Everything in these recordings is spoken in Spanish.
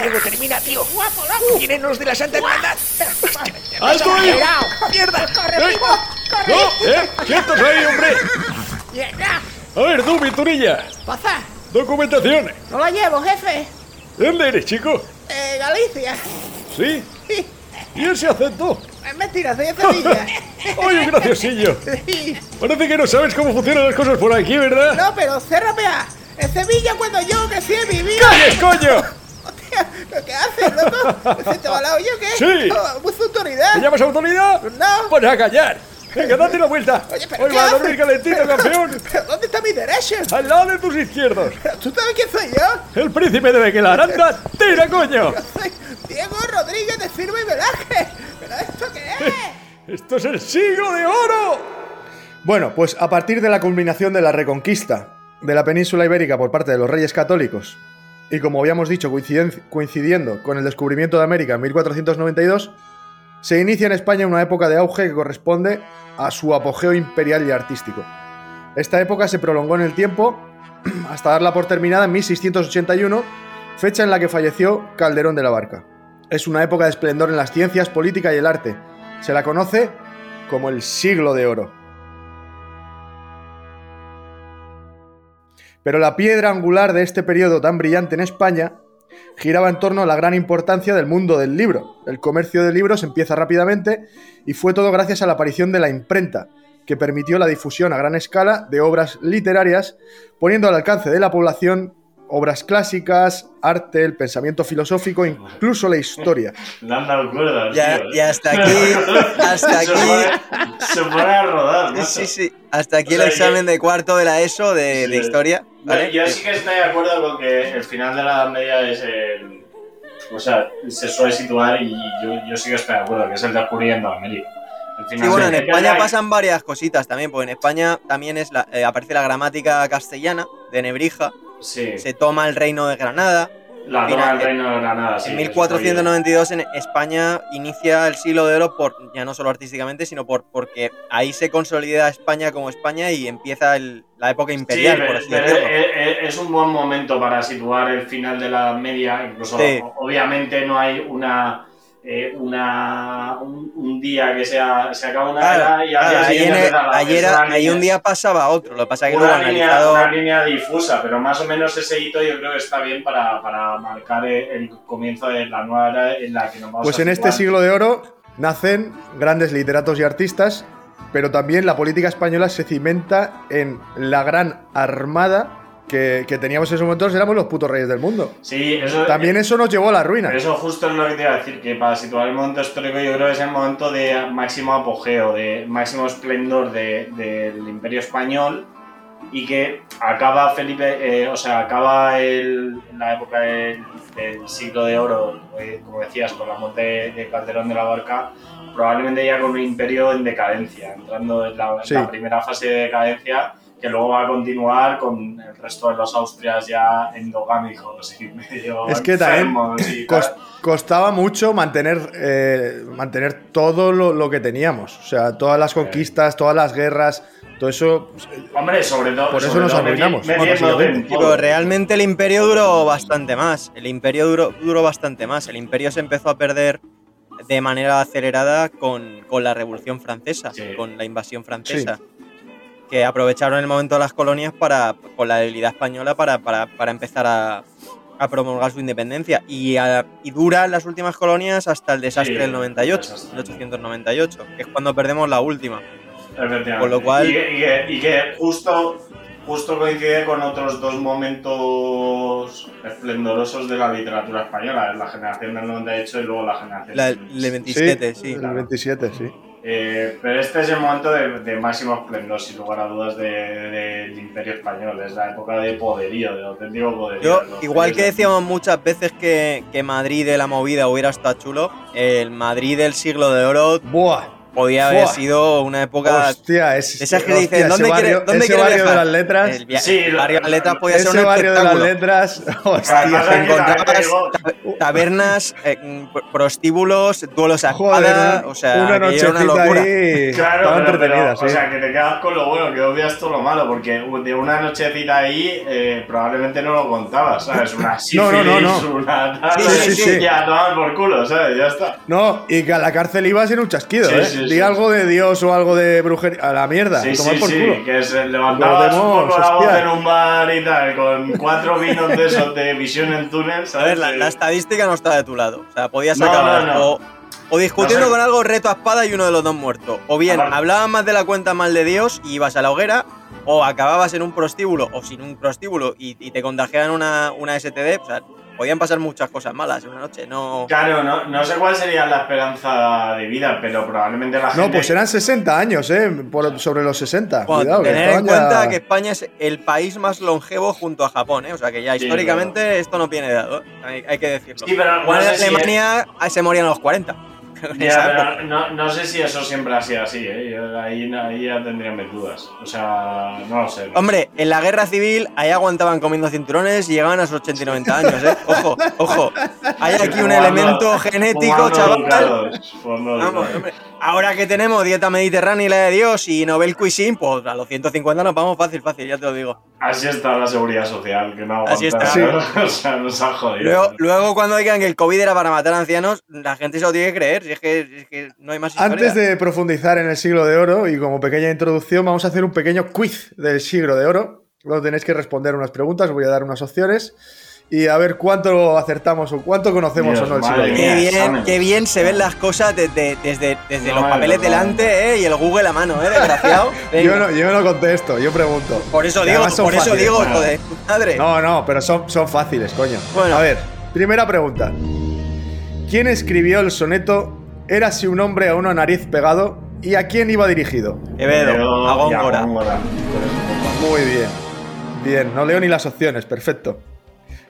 Diego, termina, tío. Guapo, loco. Vienen los de la Santa Hermandad. ¡Alto ahí! Cuidado. ¡Mierda! Corre, ¡Eh! primo. Corre. ¡No! ¡Eh! ¡Quietos ahí, hombre! Llega. A ver, tú, Pinturilla. Pasa. Documentación. No la llevo, jefe. ¿De dónde eres, chico? Eh, Galicia. ¿Sí? Sí. ¿Y ese acento? Es mentira, soy de Sevilla. ¡Ay, un graciosillo! Sí. Parece que no sabes cómo funcionan las cosas por aquí, ¿verdad? No, pero cérrame a. En Sevilla, cuando yo crecí, vivía. ¡Calles, coño! ¿pero qué haces, loco? ¿Se te va la olla o qué? Sí. Mucha autoridad. ¿Me llamas autoridad? No. Pues a callar. Venga, date la vuelta. Oye, pero Hoy ¿qué va a dormir calentito, Pero- campeón. ¿Pero dónde está mi derecho? Al lado de tus izquierdos. ¿Pero ¿Tú sabes quién soy yo? El príncipe de Bequelaranda. ¡Tira, coño! Yo soy Diego Rodríguez de Firma y Velaje. ¿Pero esto qué es? ¡Esto es el siglo de oro! Bueno, pues a partir de la culminación de la reconquista de la península ibérica por parte de los reyes católicos, y como habíamos dicho, coincidiendo con el descubrimiento de América en 1492, se inicia en España una época de auge que corresponde a su apogeo imperial y artístico. Esta época se prolongó en el tiempo hasta darla por terminada en 1681, fecha en la que falleció Calderón de la Barca. Es una época de esplendor en las ciencias, política y el arte. Se la conoce como el siglo de oro. Pero la piedra angular de este periodo tan brillante en España giraba en torno a la gran importancia del mundo del libro. El comercio de libros empieza rápidamente y fue todo gracias a la aparición de la imprenta, que permitió la difusión a gran escala de obras literarias, poniendo al alcance de la población obras clásicas, arte, el pensamiento filosófico, incluso la historia. Le han dado cuerdas, Ya, tío, ¿eh? y hasta aquí, hasta Se aquí, pone, se pone a rodar, macho. sí, sí, hasta aquí O sea, el examen de cuarto de la ESO de, historia, ¿vale? Yo sí que estoy de acuerdo con que el final de la Edad Media es el. O sea, se suele situar y yo, yo sí que estoy de acuerdo, que es el descubriendo América. Sí, bueno, en España pasan varias cositas también, porque en España también es la- eh, aparece la gramática castellana de Nebrija, Sí, se toma el reino de Granada. La toma del reino de Granada. sí, en eso 1492 en España inicia el siglo de oro por ya no solo artísticamente, sino por porque ahí se consolida España como España y empieza el- la época Sí, imperial, pero- por así pero decirlo. es, es- un buen momento para situar el final de la Media. Incluso, Sí. obviamente, no hay una. Eh, una un, un día que sea, se acaba una Claro, era y al claro, día siguiente ayer- es una ahí línea- un día pasaba otro, lo que pasa es que luego una línea, analizado... una línea difusa, pero más o menos ese hito yo creo que está bien para, para marcar el, el comienzo de la nueva era en la que nos vamos Pues a en este siglo de oro nacen grandes literatos y artistas, pero también la política española se cimenta en la gran armada que, que teníamos en esos momentos, éramos los putos reyes del mundo. Sí, eso, También eso nos llevó a la ruina. Eso justo es lo que te iba a decir, que para situar el momento histórico yo creo que es el momento de máximo apogeo, de máximo esplendor de- del Imperio Español y que acaba Felipe, eh, o sea, acaba el- la época del, del siglo de oro, eh, como decías, con la muerte de, de Calderón de la Barca, probablemente ya con un imperio en decadencia, entrando en la, Sí. la primera fase de decadencia que luego va a continuar con el resto de los austrias ya endogámicos y medio Es que también y costaba mucho mantener, eh, mantener todo lo, lo que teníamos. O sea, todas las conquistas, todas las guerras, todo eso. pues, Hombre, sobre todo. Por eso nos arruinamos, Sí, pero realmente el imperio duró bastante más. El imperio duró, duró bastante más. El imperio se empezó a perder de manera acelerada con, con la Revolución Francesa, Sí. con la invasión francesa. Que aprovecharon el momento de las colonias para, con la debilidad española para, para- para empezar a, a promulgar su independencia. Y, a- y dura las últimas colonias hasta el desastre Sí, del 98, desastre. 1898, que es cuando perdemos la última. Con lo cual- Y, que- y que, y que justo, justo coincide con otros dos momentos esplendorosos de la literatura española: la generación del 98 y luego la generación La, del el 27, sí. El 27, sí. Eh, pero este es el momento de, de máximo esplendor, sin lugar a dudas, de- del Imperio Español. Es la época de poderío, de auténtico poderío. Yo, igual que decíamos muchas veces que, que Madrid de la movida hubiera estado chulo, el Madrid del siglo de oro Buah. Podía haber Fua. sido una época. Hostia, es, Esas que hostia, dicen, ese ¿dónde barrio, quiere- dónde ese quiere barrio de viajar? las letras. El, via- Sí, el barrio de las letras podía ser Ese un barrio de las letras. Hostia. Te encontrabas tabernas, eh, prostíbulos, duelos a espada, una- o sea, una nochecita una locura. ahí. Claro, pero, pero, entretenida, o sí. sea, que te quedas con lo bueno, que obvias todo lo malo, porque de una nochecita ahí eh, probablemente no lo contabas, ¿sabes? Una sífilis, No, no, no, no. una Sí, sí, sí. y a tomar por culo, ¿sabes? Ya está. No, y que a la cárcel ibas en un chasquido, Sí, ¿eh? Sí, Di sí. algo de Dios o algo de brujería. A la mierda, Sí, tomar sí, por sí, culo. que se levantabas un poco la voz en un bar y tal, con cuatro vinos de esos de visión en túnel, A ¿sabes? ver, la, estadística no está de tu lado. O sea, podías No, acabar no, no. O, o discutiendo No sé. con algo reto a espada y uno de los dos muerto. O bien Aparte- hablabas más de la cuenta mal de Dios y ibas a la hoguera. O acababas en un prostíbulo o sin un prostíbulo y, y te contagiaban una, una STD. O sea, podían pasar muchas cosas malas en una noche. No. Claro, no, no sé cuál sería la esperanza de vida, pero probablemente la gente... No, pues eran 60 años, ¿eh? Por- sobre los 60. Bueno, Cuidado, tener en cuenta que España es el país más longevo junto a Japón, ¿eh? O sea que ya Sí, históricamente esto no viene dado. ¿eh? Hay, hay que decirlo. Sí, pero no si- Alemania se morían a los 40. Ya, pero no, no sé si eso siempre ha sido así, ¿eh? Ahí, ahí ya tendría mis dudas. O sea, no lo sé. Hombre, en la guerra civil ahí aguantaban comiendo cinturones y llegaban a sus 80 y 90 años, ¿eh? Ojo, ojo. Hay aquí un elemento genético, chaval. Vamos, hombre. Ahora que tenemos dieta mediterránea y la de Dios y Nobel Cuisine, pues a los 150 nos vamos fácil, fácil, ya te lo digo. Así está la seguridad social, que no aguanta. Así está. O sea, nos ha jodido. Luego, luego cuando digan que el COVID era para matar ancianos, la gente se lo tiene que creer, es que, si es que no hay más historia. Antes de profundizar en el siglo de oro y como pequeña introducción, vamos a hacer un pequeño quiz del siglo de oro. Luego tenéis que responder unas preguntas, voy a dar unas opciones y a ver cuánto acertamos o cuánto conocemos Dios, o no el siglo Qué bien, qué bien se ven las cosas desde, desde, desde No, los madre, papeles no. delante ¿eh? y el Google a mano, ¿eh? Desgraciado. Yo no, yo no contesto, yo pregunto. Por eso digo, por eso fáciles. digo, joder, madre. No, no, pero son, son fáciles, coño. Bueno. A ver, primera pregunta. ¿Quién escribió el soneto Érase un hombre a una nariz pegado y a quién iba dirigido? Quevedo, Pero- a. Góngora. Muy bien. Bien, no leo ni las opciones, perfecto.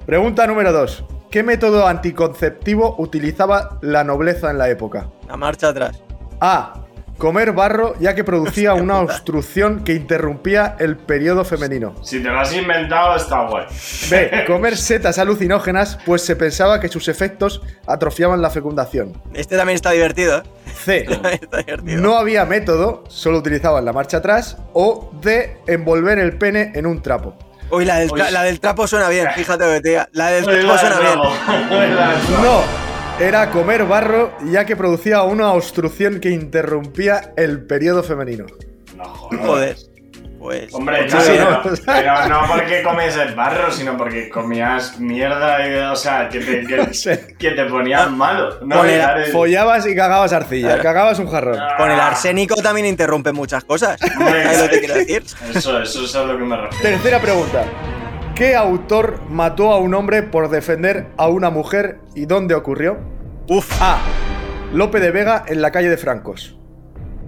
Pregunta número 2. ¿Qué método anticonceptivo utilizaba la nobleza en la época? La marcha atrás. A. Comer barro ya que producía una obstrucción que interrumpía el periodo femenino. Si te lo has inventado, está guay. B. Comer setas alucinógenas pues se pensaba que sus efectos atrofiaban la fecundación. Este también está divertido, ¿eh? C. También está divertido. No había método, solo utilizaban la marcha atrás. O D. Envolver el pene en un trapo. Uy, la del, tra- Uy. la del trapo suena bien, fíjate lo que te diga. La del trapo la suena bien. No, era comer barro ya que producía una obstrucción que interrumpía el periodo femenino. No, joder. Joder. Pues. Hombre, sí, pero, ¿no? pero no porque comes el barro, sino porque comías mierda, y, o sea, que te, que, te ponían malo. No, Con el- el- Follabas y cagabas arcilla, Claro. cagabas un jarrón. Con el arsénico también interrumpe muchas cosas. Hombre, ¿Sabes lo que quiero decir? Eso, eso es a lo que me refiero. Tercera pregunta. ¿Qué autor mató a un hombre por defender a una mujer y dónde ocurrió? Uf. A. Lope de Vega en la calle de Francos.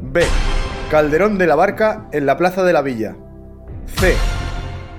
B. Calderón de la Barca en la plaza de la Villa. C.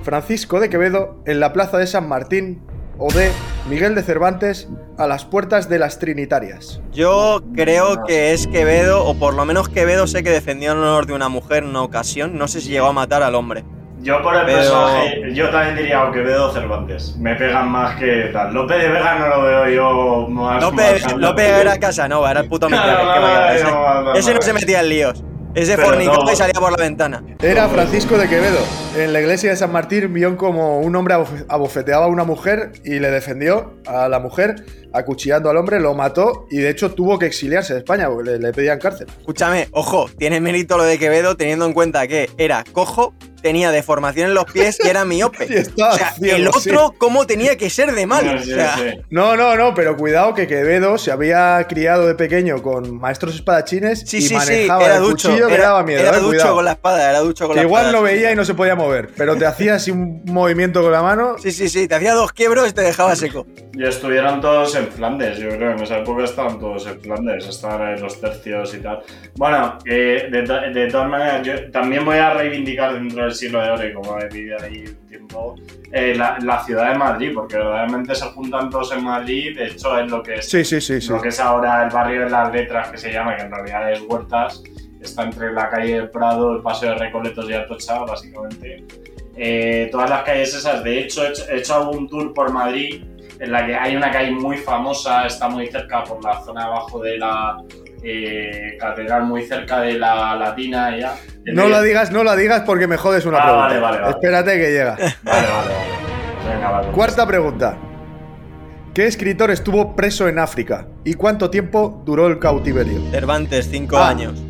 Francisco de Quevedo en la plaza de San Martín. O D. Miguel de Cervantes a las puertas de las Trinitarias. Yo creo que es Quevedo, o por lo menos Quevedo sé que defendió el honor de una mujer en una ocasión. No sé si llegó a matar al hombre. Yo por el Pero- personaje, yo también diría que Quevedo Cervantes. Me pegan más que tal. López de Vega no lo veo yo más. López, más- López era Casanova, era el puto Claro, mentira. ¿qué no, no, ese, no, no, ese no se metía en líos. Ese fornicaba no. y salía por la ventana. Era Francisco de Quevedo. En la iglesia de San Martín vio como un hombre abof- abofeteaba a una mujer y le defendió a la mujer, acuchillando al hombre, lo mató y de hecho tuvo que exiliarse de España porque le, le pedían cárcel. Escúchame, ojo, tiene mérito lo de Quevedo teniendo en cuenta que era cojo, tenía deformación en los pies y era miope. O sea, ciego, el sí. otro, ¿cómo tenía que ser de malo? Sí, O sí, sea, sí. No, no, no, pero cuidado que Quevedo se había criado de pequeño con maestros espadachines Sí, y sí, sí, manejaba era el ducho. cuchillo que era, daba miedo, era eh, ducho cuidado. con la espada, era ducho con Que la igual espada. no sí, veía sí. y no se podía mover, pero te hacía así un movimiento con la mano. Sí, sí, sí, te hacía dos quiebros y te dejaba seco. Y estuvieron todos en Flandes, yo creo. En esa época estaban todos en Flandes, estaban en los tercios y tal. Bueno, eh, de, de todas maneras, yo también voy a reivindicar dentro del siglo de oro y como he vivido ahí un tiempo, eh, la, la ciudad de Madrid, porque verdaderamente se juntan todos en Madrid, de hecho es lo que es, sí, sí, sí. lo que es ahora el barrio de las letras que se llama, que en realidad es Huertas, está entre la calle del Prado, el Paseo de Recoletos y Atocha, básicamente. Eh, todas las calles esas, de hecho he hecho, he hecho algún tour por Madrid en la que hay una calle muy famosa, está muy cerca por la zona de abajo de la eh, catedral, muy cerca de la Latina ya. No la digas, no la digas porque me jodes una Ah, pregunta. vale, vale, vale. Espérate que llega. Vale, vale, vale. Venga, vale. Cuarta pregunta. ¿Qué escritor estuvo preso en África? ¿Y cuánto tiempo duró el cautiverio? Cervantes, cinco Ah. años.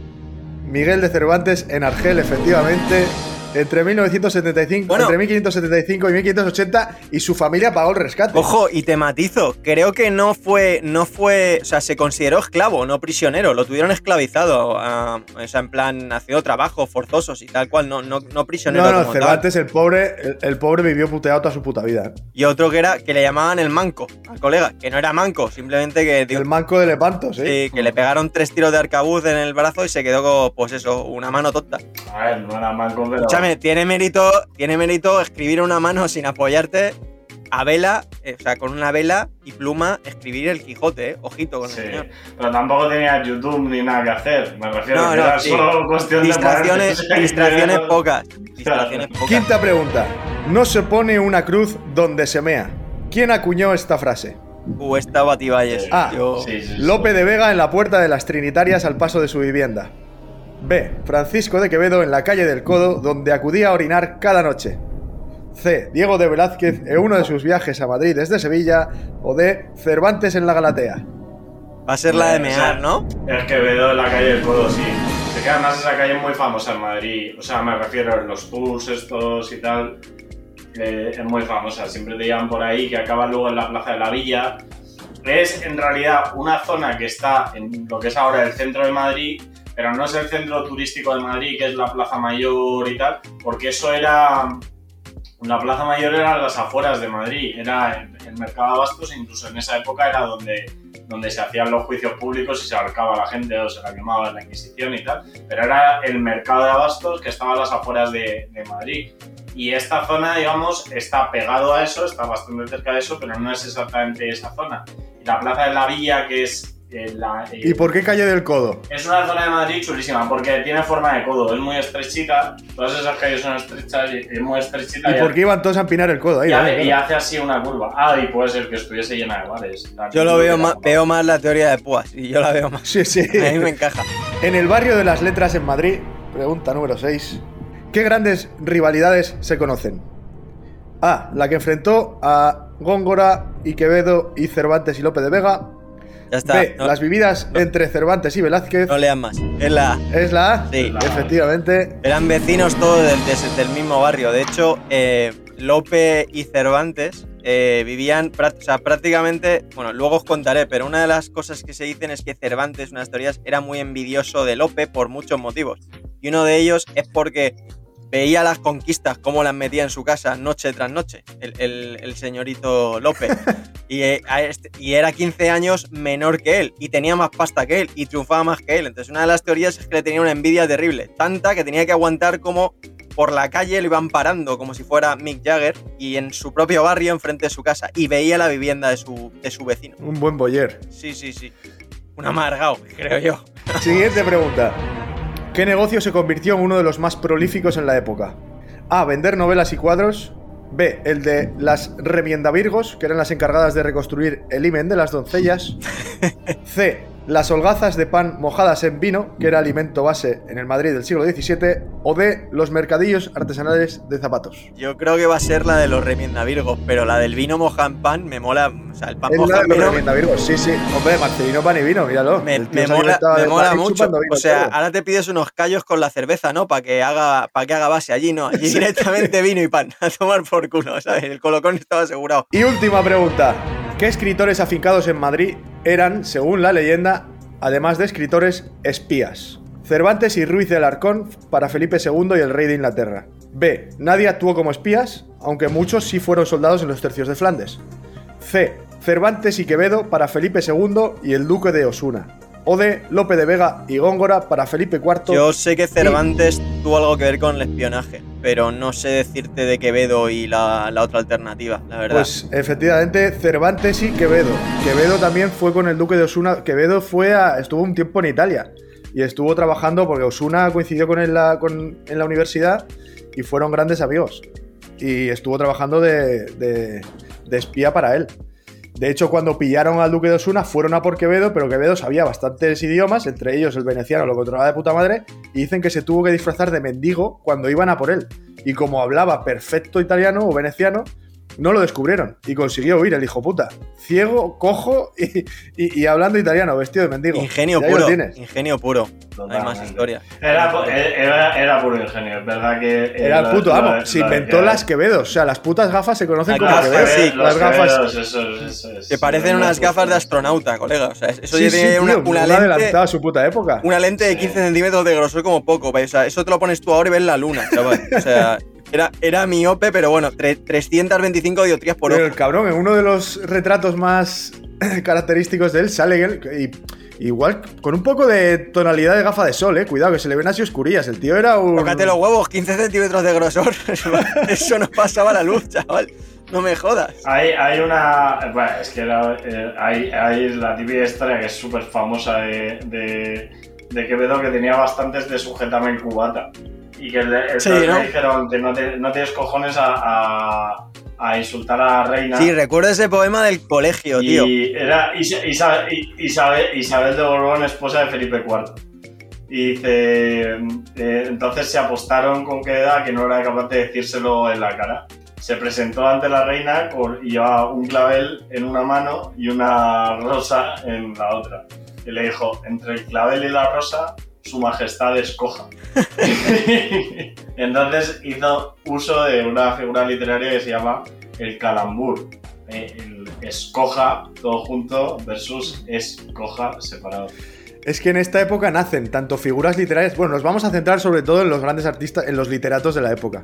Miguel de Cervantes en Argel, efectivamente. Entre 1975, Bueno. entre 1575 y 1580 y su familia pagó el rescate. Ojo, y te matizo, creo que no fue, no fue, o sea, se consideró esclavo, no prisionero, lo tuvieron esclavizado, ah, o sea, en plan, haciendo trabajos forzosos y tal cual, no, no, no prisionero no, no, como tal. Cervantes, el pobre, el, el pobre vivió puteado toda su puta vida. ¿eh? Y otro que era, que le llamaban el manco, al colega, que no era manco, simplemente que, El manco de Lepanto, sí. sí, que le pegaron tres tiros de arcabuz en el brazo y se quedó con, pues eso, una mano tonta. A ver, no era manco, pero. Escúchame, tiene mérito, tiene mérito escribir una mano sin apoyarte a vela, eh, o sea, con una vela y pluma, escribir el Quijote, eh. Ojito con Sí, el señor. pero tampoco tenía YouTube ni nada que hacer. Me refiero No, que no, era sí. solo cuestión Distracciones, de ponerse- distracciones pocas. Distracciones pocas. Quinta pregunta. No se pone una cruz donde se mea. ¿Quién acuñó esta frase? Uh, esta Bativalles. Ah, Yo- Sí, sí, sí. Lope de Vega en la puerta de las Trinitarias al paso de su vivienda. B. Francisco de Quevedo en la calle del Codo, donde acudía a orinar cada noche. C. Diego de Velázquez en uno de sus viajes a Madrid desde Sevilla. O D. Cervantes en la Galatea. Va a ser la de mear, ¿no? Es que Vedo en la calle del Codo, sí. Se queda más esa calle muy famosa en Madrid. O sea, me refiero en los tours estos y tal. eh, es muy famosa. Siempre te llevan por ahí, que acaba luego en la Plaza de la Villa. Es en realidad una zona que está en lo que es ahora el centro de Madrid, pero no es el centro turístico de Madrid, que es la Plaza Mayor y tal, porque eso era. La Plaza Mayor era las afueras de Madrid, era el, el mercado de abastos, incluso en esa época era donde donde se hacían los juicios públicos y se ahorcaba a la gente o se la quemaba la Inquisición y tal, pero era el mercado de abastos que estaba a las afueras de, de Madrid. Y esta zona, digamos, está pegado a eso, está bastante cerca de eso, pero no es exactamente esa zona. Y la Plaza de la Villa, que es eh, la... eh, ¿Y por qué calle del Codo? es una zona de Madrid chulísima porque tiene forma de codo, es muy estrechita, todas esas calles son estrechas y es muy estrechita. ¿Y y por qué iban todos a empinar el codo ahí? y, vale, hace, y hace así una curva. Ah, y puede ser que estuviese llena de bares. Yo lo veo más, veo más la teoría de púas y yo la veo más. Sí, sí. A mí me encaja. En el barrio de las letras en Madrid, pregunta número 6. ¿Qué grandes rivalidades se conocen? A. La que enfrentó a Góngora y Quevedo y Cervantes y Lope de Vega. Ya está. B. No, Las vividas entre Cervantes y Velázquez. no leas más. Es la A. ¿Es la A? Sí. Efectivamente. Eran vecinos todos del, del mismo barrio. De hecho, eh, Lope y Cervantes eh, vivían o sea, prácticamente. Bueno, luego os contaré, pero una de las cosas que se dicen es que Cervantes, unas teorías, era muy envidioso de Lope por muchos motivos. Y uno de ellos es porque veía las conquistas, cómo las metía en su casa noche tras noche, el, el- el señorito Lope. Y, eh, este- y era 15 años menor que él, y tenía más pasta que él, y triunfaba más que él. Entonces, una de las teorías es que le tenía una envidia terrible, tanta que tenía que aguantar como por la calle lo iban parando, como si fuera Mick Jagger, y en su propio barrio, enfrente de su casa, y veía la vivienda de su, de su vecino. Un buen boyer. Sí, sí, sí. Un amargado, creo yo. Siguiente pregunta. ¿Qué negocio se convirtió en uno de los más prolíficos en la época? A. Vender novelas y cuadros. B. El de las remiendavirgos, que eran las encargadas de reconstruir el himen de las doncellas. C. Las holgazas de pan mojadas en vino, que era alimento base en el Madrid del siglo XVII. O D. Los mercadillos artesanales de zapatos. Yo creo que va a ser la de los remiendavirgos, pero la del vino moja en pan me mola. O sea, el pan Es moja la de los vino remiendavirgos, sí, sí. Hombre, Marcelino pan y vino, míralo. me, mola, me de mola mucho. vino O sea, ahora te pides unos callos con la cerveza, ¿no? Para que haga para que haga base allí, ¿no? Allí directamente vino y pan. A tomar por culo, ¿sabes? El colocón estaba asegurado. Y última pregunta. ¿Qué escritores afincados en Madrid eran, según la leyenda, además de escritores, espías? Cervantes y Ruiz de Alarcón para Felipe II y el rey de Inglaterra. B. Nadie actuó como espías, aunque muchos sí fueron soldados en los tercios de Flandes. C. Cervantes y Quevedo para Felipe II y el duque de Osuna. O D. Lope de Vega y Góngora para Felipe IV. Yo sé que Cervantes tuvo algo que ver con el espionaje, pero no sé decirte de Quevedo y la, la otra alternativa, la verdad. Pues efectivamente, Cervantes y Quevedo. Quevedo también fue con el duque de Osuna. Quevedo fue a, estuvo un tiempo en Italia y estuvo trabajando porque Osuna coincidió con él la- con- en la universidad y fueron grandes amigos. Y estuvo trabajando de, de- de espía para él. De hecho, cuando pillaron al duque de Osuna, fueron a por Quevedo, pero Quevedo sabía bastantes idiomas, entre ellos el veneciano lo controlaba de puta madre, y dicen que se tuvo que disfrazar de mendigo cuando iban a por él. Y como hablaba perfecto italiano o veneciano, no lo descubrieron y consiguió huir el hijo puta. Ciego, cojo y, y- y hablando italiano, vestido de mendigo. ingenio puro, tienes. ingenio puro. No hay más historia. Era, era, era puro ingenio, es verdad que. Era el puto amo. Se inventó las Quevedos. O sea, las putas gafas se conocen como gafas, Quevedos. sí, los las gafas. Quevedos, eso, eso es- Que parecen no unas gafas de astronauta, colega. O sea, eso Sí, ya sí, tiene una, tío, una muy lente, adelantado a su puta época. una lente de 15 centímetros de grosor como poco. O sea, eso te lo pones tú ahora y ves la luna, chaval. O sea, era, era miope, pero bueno, tre- 325 dioptrías por Pero ojo. el cabrón, en uno de los retratos más característicos de él sale él y, igual con un poco de tonalidad de gafa de sol, eh. Cuidado, que se le ven así oscurillas. El tío era un. Tócate los huevos, 15 centímetros de grosor. Eso, no pasaba la luz, chaval. No me jodas. Hay, hay una. Bueno, es que era, eh, hay, hay la típica historia que es súper famosa de, de, de Quevedo que tenía bastantes de sujetame el cubata. Y que le, Sí, ¿no? le dijeron que no, te, no tienes cojones a, a, a insultar a la reina. Sí, recuerdo ese poema del colegio, tío. Y era Isa- Isa- Isabel, Isabel de Borbón, esposa de Felipe IV. Y dice, eh, entonces se apostaron con Quevedo a que no era capaz de decírselo en la cara. Se presentó ante la reina con, y llevaba un clavel en una mano y una rosa en la otra. Y le dijo, entre el clavel y la rosa, su majestad escoja. Entonces hizo uso de una figura literaria que se llama el calambur. Eh, escoja todo junto versus escoja separado. Es que en esta época nacen tanto figuras literarias. Bueno, nos vamos a centrar sobre todo en los grandes artistas, en los literatos de la época.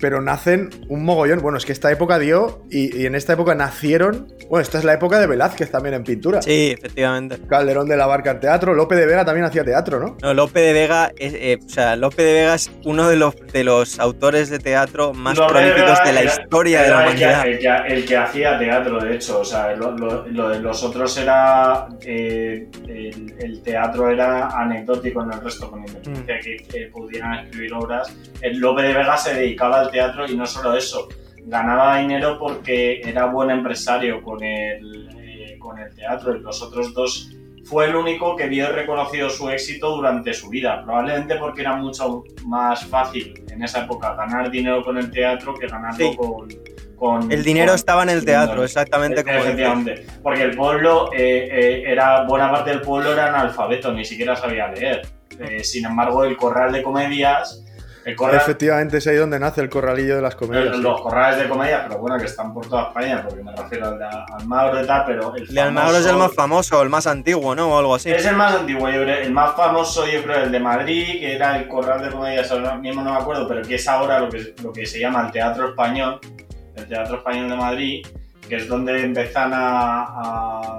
Pero nacen un mogollón. Bueno, es que esta época dio. Y, y en esta época nacieron. Bueno, esta es la época de Velázquez también en pintura. Sí, efectivamente. Calderón de la Barca en teatro. Lope de Vega también hacía teatro, ¿no? No, Lope de Vega es, eh, o sea, Lope de Vega es uno de los, de los autores de teatro más Lope de prolíficos Vega de la era- historia de era la el que- humanidad. El que, el que hacía teatro, de hecho. O sea, lo, lo- lo de los otros era. eh, el, el teatro era anecdótico en el resto, con independencia de que eh, pudieran escribir obras. El Lope de Vega se dedicaba al teatro y no solo eso. Ganaba dinero porque era buen empresario con el, eh, con el teatro. Y los otros dos fue el único que vio reconocido su éxito durante su vida, probablemente porque era mucho más fácil en esa época ganar dinero con el teatro que ganarlo Sí. con, con- El dinero con- estaba en el teatro, exactamente como. Efectivamente, porque el pueblo, eh, eh, era buena parte del pueblo era analfabeto, ni siquiera sabía leer. Eh, sin embargo, el corral de comedias, el corral, Efectivamente, es ahí donde nace el corralillo de las comedias. los, los corrales de comedias, pero bueno, que están por toda España, porque me refiero al de Almagro y tal, pero el El de Almagro es el famoso- más famoso, el más antiguo, ¿no? O algo así. Es el más antiguo, yo creo. El más famoso, yo creo, el de Madrid, que era el Corral de Comedias, ahora mismo no me acuerdo, pero que es ahora lo que, lo que se llama el Teatro Español, el Teatro Español de Madrid, que es donde empiezan a, a,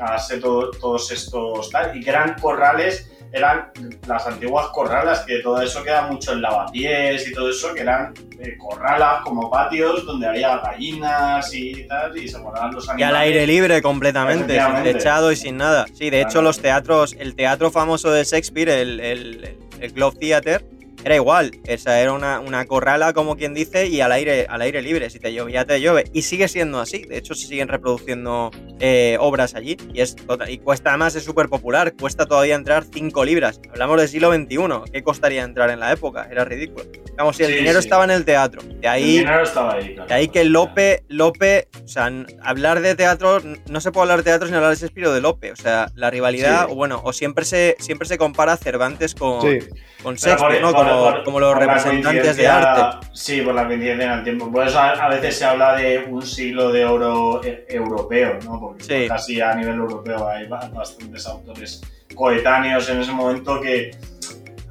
a hacer todo- todos estos tal, y que eran corrales, eran las antiguas corralas, que todo eso queda mucho en lavapiés y todo eso, que eran eh, corralas como patios donde había gallinas y tal, y se guardaban los Y al animales. aire libre completamente, sin techado y sin nada. Sí, de hecho los teatros, el teatro famoso de Shakespeare, el, el, el Globe Theatre, era igual. Esa era una, una corrala, como quien dice, y al aire, al aire libre. Si te llovía, te llueve. Y sigue siendo así. De hecho, se siguen reproduciendo eh, obras allí. Y es total- y cuesta además, es súper popular. Cuesta todavía entrar 5 libras. Hablamos del siglo XXI. ¿Qué costaría entrar en la época? Era ridículo. Vamos, si el Sí, dinero sí. estaba en el teatro. De El ahí. dinero estaba ahí, claro. De ahí que Lope, Lope, o sea, hablar de teatro, no se puede hablar de teatro sin hablar de Shakespeare o de Lope. O sea, la rivalidad, Sí. o bueno, o siempre se, siempre se compara Cervantes con, Sí. con Shakespeare, por- ¿no? por- Como, por- como los representantes de arte. Sí, por la coincidencia en el tiempo. Por eso a, a veces se habla de un siglo de oro eh, europeo, ¿no? Porque Sí. casi a nivel europeo hay ba- bastantes autores coetáneos en ese momento que,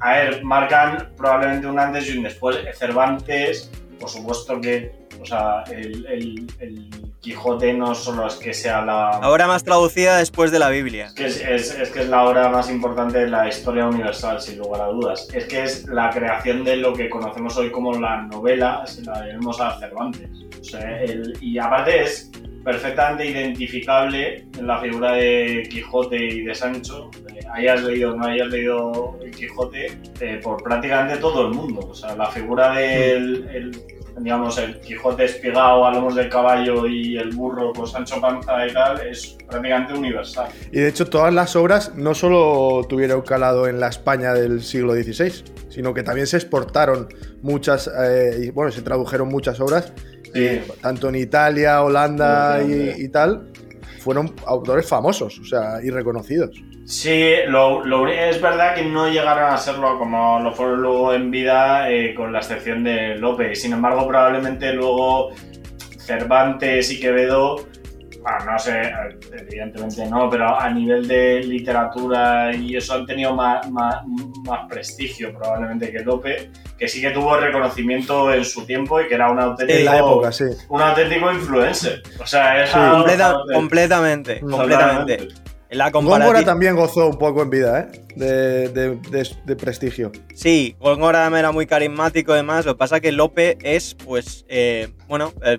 a ver, marcan probablemente un antes y un después. Cervantes, por supuesto que O sea, el, el- el Quijote no solo es que sea la. Ahora más traducida después de la Biblia. Es que es, es- es que es la obra más importante de la historia universal, sin lugar a dudas. Es que es la creación de lo que conocemos hoy como la novela, si la debemos a Cervantes. O sea, el- y aparte es perfectamente identificable en la figura de Quijote y de Sancho. Eh, hayas leído o no hayas leído el Quijote, eh, por prácticamente todo el mundo. O sea, la figura del. el- digamos, el Quijote espigado a lomos del caballo y el burro con Sancho Panza y tal, es prácticamente universal. Y de hecho, todas las obras no solo tuvieron calado en la España del siglo XVI, sino que también se exportaron muchas, eh, y, bueno, se tradujeron muchas obras, Tanto en Italia, Holanda y, tal. Fueron autores famosos, o sea, y reconocidos. Sí, lo, lo uni- es verdad que no llegaron a serlo como lo fueron luego en vida, eh, con la excepción de Lope. Sin embargo, probablemente luego Cervantes y Quevedo, ah, no sé, evidentemente no, pero a nivel de literatura y eso han tenido más, más, más prestigio probablemente que Lope, que sí que tuvo reconocimiento en su tiempo y que era un auténtico, En la época, sí. un auténtico influencer. O sea, Sí. Completa- completamente, completamente. La Góngora también gozó un poco en vida, ¿eh? De, de- de- de prestigio. Sí, Góngora era muy carismático y demás. Lo que pasa que Lope es, pues, eh, bueno, eh,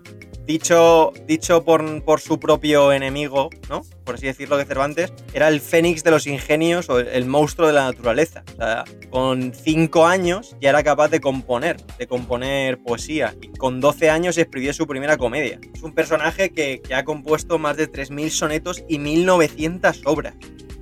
dicho, dicho por, por su propio enemigo, ¿no? Por así decirlo, de Cervantes, era el fénix de los ingenios o el, monstruo de la naturaleza. Con 5 años ya era capaz de componer, de componer poesía. Y con 12 años escribió su primera comedia. Es un personaje que, que ha compuesto más de 3.000 sonetos y 1.900 obras.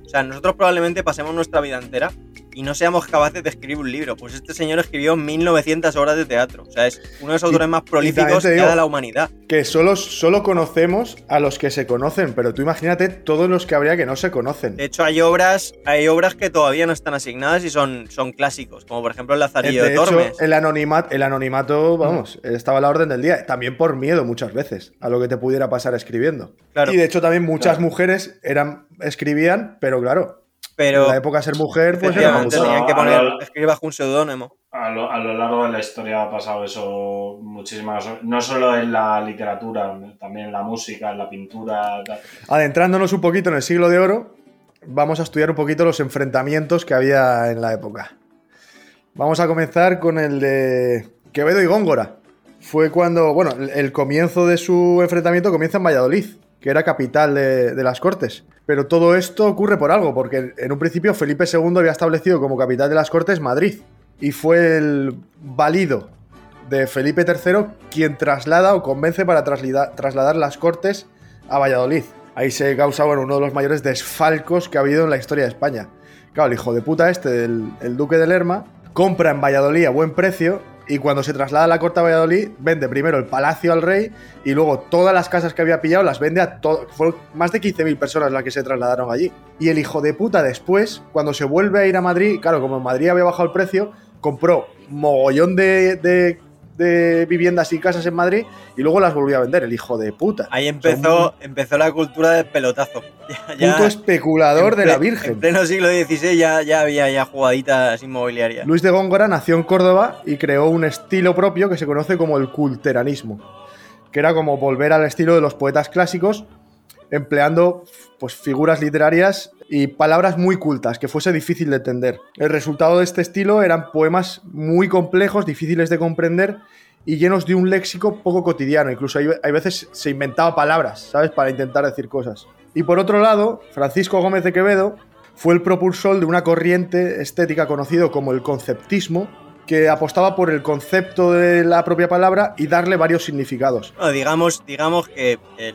O sea, nosotros probablemente pasemos nuestra vida entera y no seamos capaces de escribir un libro. Pues este señor escribió 1900 obras de teatro. O sea, es uno de los autores más prolíficos de la humanidad. Que solo, solo conocemos a los que se conocen, pero tú imagínate todos los que habría que no se conocen. De hecho, hay obras, hay obras que todavía no están asignadas y son, son clásicos, como por ejemplo el Lazarillo de, de hecho, Tormes. el, anonimato, el anonimato, vamos, estaba a la orden del día. También por miedo muchas veces a lo que te pudiera pasar escribiendo. Claro. Y de hecho también muchas Claro. mujeres eran, escribían, pero claro, Pero en la época ser mujer, pues era tenían que A poner, lo- escribir bajo un seudónimo. A lo, a lo largo de la historia ha pasado eso muchísimas no solo en la literatura, también en la música, en la pintura. tal. Adentrándonos un poquito en el siglo de oro, vamos a estudiar un poquito los enfrentamientos que había en la época. Vamos a comenzar con el de Quevedo y Góngora. Fue cuando, bueno, el, el comienzo de su enfrentamiento comienza en Valladolid, que era capital de, de las Cortes. Pero todo esto ocurre por algo, porque en un principio Felipe II había establecido como capital de las Cortes Madrid. Y fue el válido de Felipe III quien traslada o convence para trasladar las Cortes a Valladolid. Ahí se causa bueno, uno de los mayores desfalcos que ha habido en la historia de España. Claro, el hijo de puta este, el, el duque de Lerma, compra en Valladolid a buen precio y cuando se traslada a la corte a Valladolid vende primero el palacio al rey y luego todas las casas que había pillado las vende a todo. Fueron más de 15.000 personas las que se trasladaron allí. Y el hijo de puta después, cuando se vuelve a ir a Madrid, claro, como en Madrid había bajado el precio, compró mogollón de, de- de viviendas y casas en Madrid y luego las volvió a vender, el hijo de puta. Ahí O sea, empezó, empezó la cultura del pelotazo. Ya- puto especulador de la Virgen. En pleno siglo XVI ya, ya había ya jugaditas inmobiliarias. Luis de Góngora nació en Córdoba y creó un estilo propio que se conoce como el culteranismo, que era como volver al estilo de los poetas clásicos, empleando pues, figuras literarias y palabras muy cultas, que fuese difícil de entender. El resultado de este estilo eran poemas muy complejos, difíciles de comprender y llenos de un léxico poco cotidiano. Incluso hay, hay veces se inventaba palabras, ¿sabes?, para intentar decir cosas. Y por otro lado, Francisco Gómez de Quevedo fue el propulsor de una corriente estética conocido como el conceptismo, que apostaba por el concepto de la propia palabra y darle varios significados. Digamos, digamos que eh,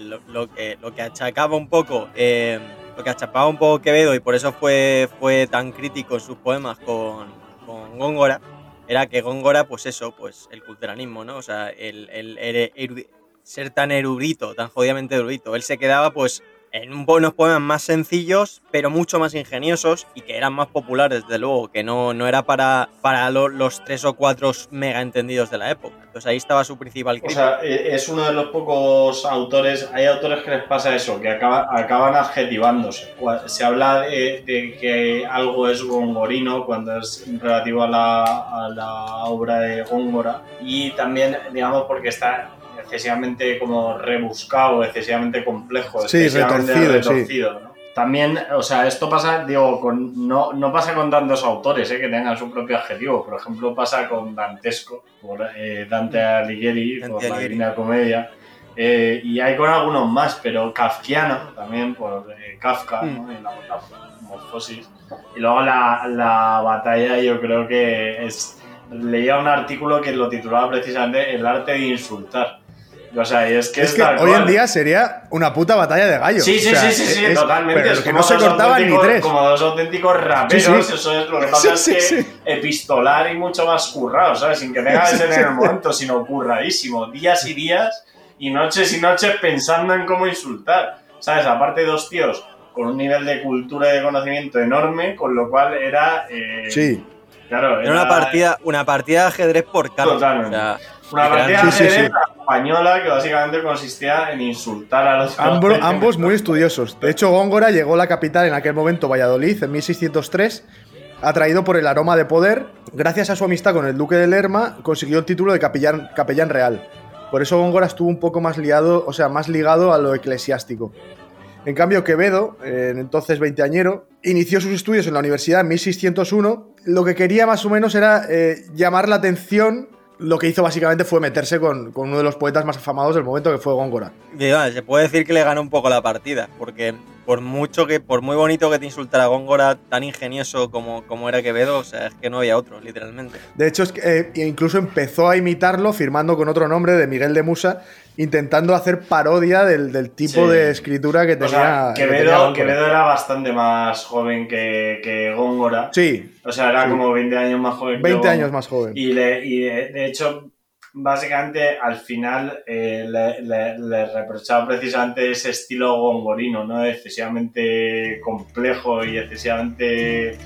que lo que achacaba un poco, eh, lo que achacaba un poco Quevedo y por eso fue, fue tan crítico en sus poemas con, con Góngora, era que Góngora, pues eso, pues el culturanismo, ¿no? O sea, el, el- el erudi- ser tan erudito, tan jodidamente erudito. Él se quedaba, pues, en un- unos poemas más sencillos, pero mucho más ingeniosos y que eran más populares, desde luego, que no, no era para, para lo- los tres o cuatro mega entendidos de la época. Entonces ahí estaba su principal O crítica. sea, e- es uno de los pocos autores, hay autores que les pasa eso, que acaba- acaban adjetivándose. Se habla de, de que algo es gongorino cuando es relativo a la, a la obra de Góngora y también, digamos, porque está excesivamente como rebuscado, excesivamente complejo, Sí, excesivamente retorcido, sí. retorcido, ¿no? También, o sea, esto pasa, digo, con, no, no pasa con tantos autores eh, que tengan su propio adjetivo. Por ejemplo, pasa con Dantesco, por eh, Dante Alighieri, Dante por la Alighieri. Divina Comedia. Eh, y hay con algunos más, pero kafkiano también, por eh, Kafka, ¿no? Y la metamorfosis. Y luego la, la batalla, yo creo que es. Leía un artículo que lo titulaba precisamente El arte de insultar. O sea, y es que Es que tal hoy en cual. día sería una puta batalla de gallos. Sí, sí, O sea, sí, sí, sí, es- totalmente. Pero Es que como no se dos cortaban ni auténticos- tres. Como dos auténticos raperos, Sí, sí. eso es lo que pasa Sí, es que sí. epistolar y mucho más currado, ¿sabes? Sin que tenga que ser en el momento, sino curradísimo. Días y días y noches y noches pensando en cómo insultar, ¿sabes? Aparte dos tíos con un nivel de cultura y de conocimiento enorme, con lo cual era... eh, Sí. Claro, Era una partida, una partida de ajedrez por carta. Totalmente. O sea, Una partida Sí, española que básicamente consistía en insultar a los Ambos, ambos muy estudiosos. De hecho, Góngora llegó a la capital en aquel momento, Valladolid, en 1603, atraído por el aroma de poder. Gracias a su amistad con el duque de Lerma, consiguió el título de capellán, capellán real. Por eso Góngora estuvo un poco más liado, o sea, más ligado a lo eclesiástico. En cambio, Quevedo, entonces veinteañero, inició sus estudios en la universidad en 1601. Lo que quería más o menos era eh, llamar la atención. Lo que hizo básicamente fue meterse con, con uno de los poetas más afamados del momento, que fue Góngora. se puede decir que le ganó un poco la partida, porque por mucho que, por muy bonito que te insultara Góngora, tan ingenioso como, como era Quevedo, o sea, es que no había otro, literalmente. De hecho, es que, eh, incluso empezó a imitarlo firmando con otro nombre de Miguel de Musa, intentando hacer parodia del, del tipo Sí. de escritura que O tenía. que tenía Quevedo, era bastante más joven que, que Góngora. Sí, O sea, era Sí. como 20 años más joven. que 20 Góngora. años más joven. Y, le, y de, de hecho, básicamente al final eh, le, le- le reprochaba precisamente ese estilo gongorino, ¿no? Excesivamente complejo y excesivamente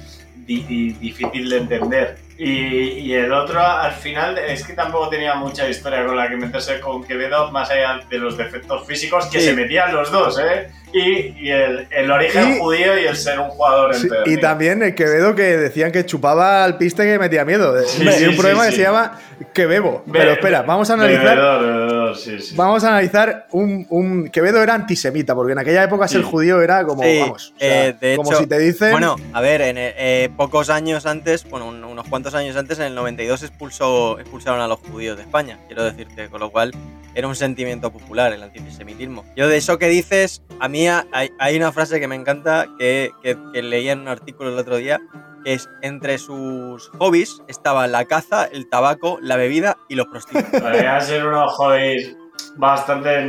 di- di- difícil de entender. Y, y el otro, al final, es que tampoco tenía mucha historia con la que meterse con Quevedo, más allá de los defectos físicos, que Sí. se metían los dos, ¿eh? Y, y el, el origen Y- judío y el ser un jugador Sí, y también el Quevedo que decían que chupaba al piste que metía miedo. Sí, y sí, un programa sí, que sí. se llama Quebebo. Be- Pero espera, vamos a analizar. Bebedor, bebedor. Vamos a analizar un, un- Quevedo era antisemita, porque en aquella época ser judío era como, Sí, vamos, o sea, eh, de como hecho, si te dicen. Bueno, a ver, en, eh, pocos años antes, bueno, un- unos cuantos años antes, en el 92 expulsó, expulsaron a los judíos de España, quiero decirte, con lo cual era un sentimiento popular el antisemitismo. Yo de eso que dices, a mí ha- hay, una frase que me encanta que, que, que leí en un artículo el otro día, es entre sus hobbies estaban la caza, el tabaco, la bebida y los prostíbulos. Podrían ser unos hobbies bastante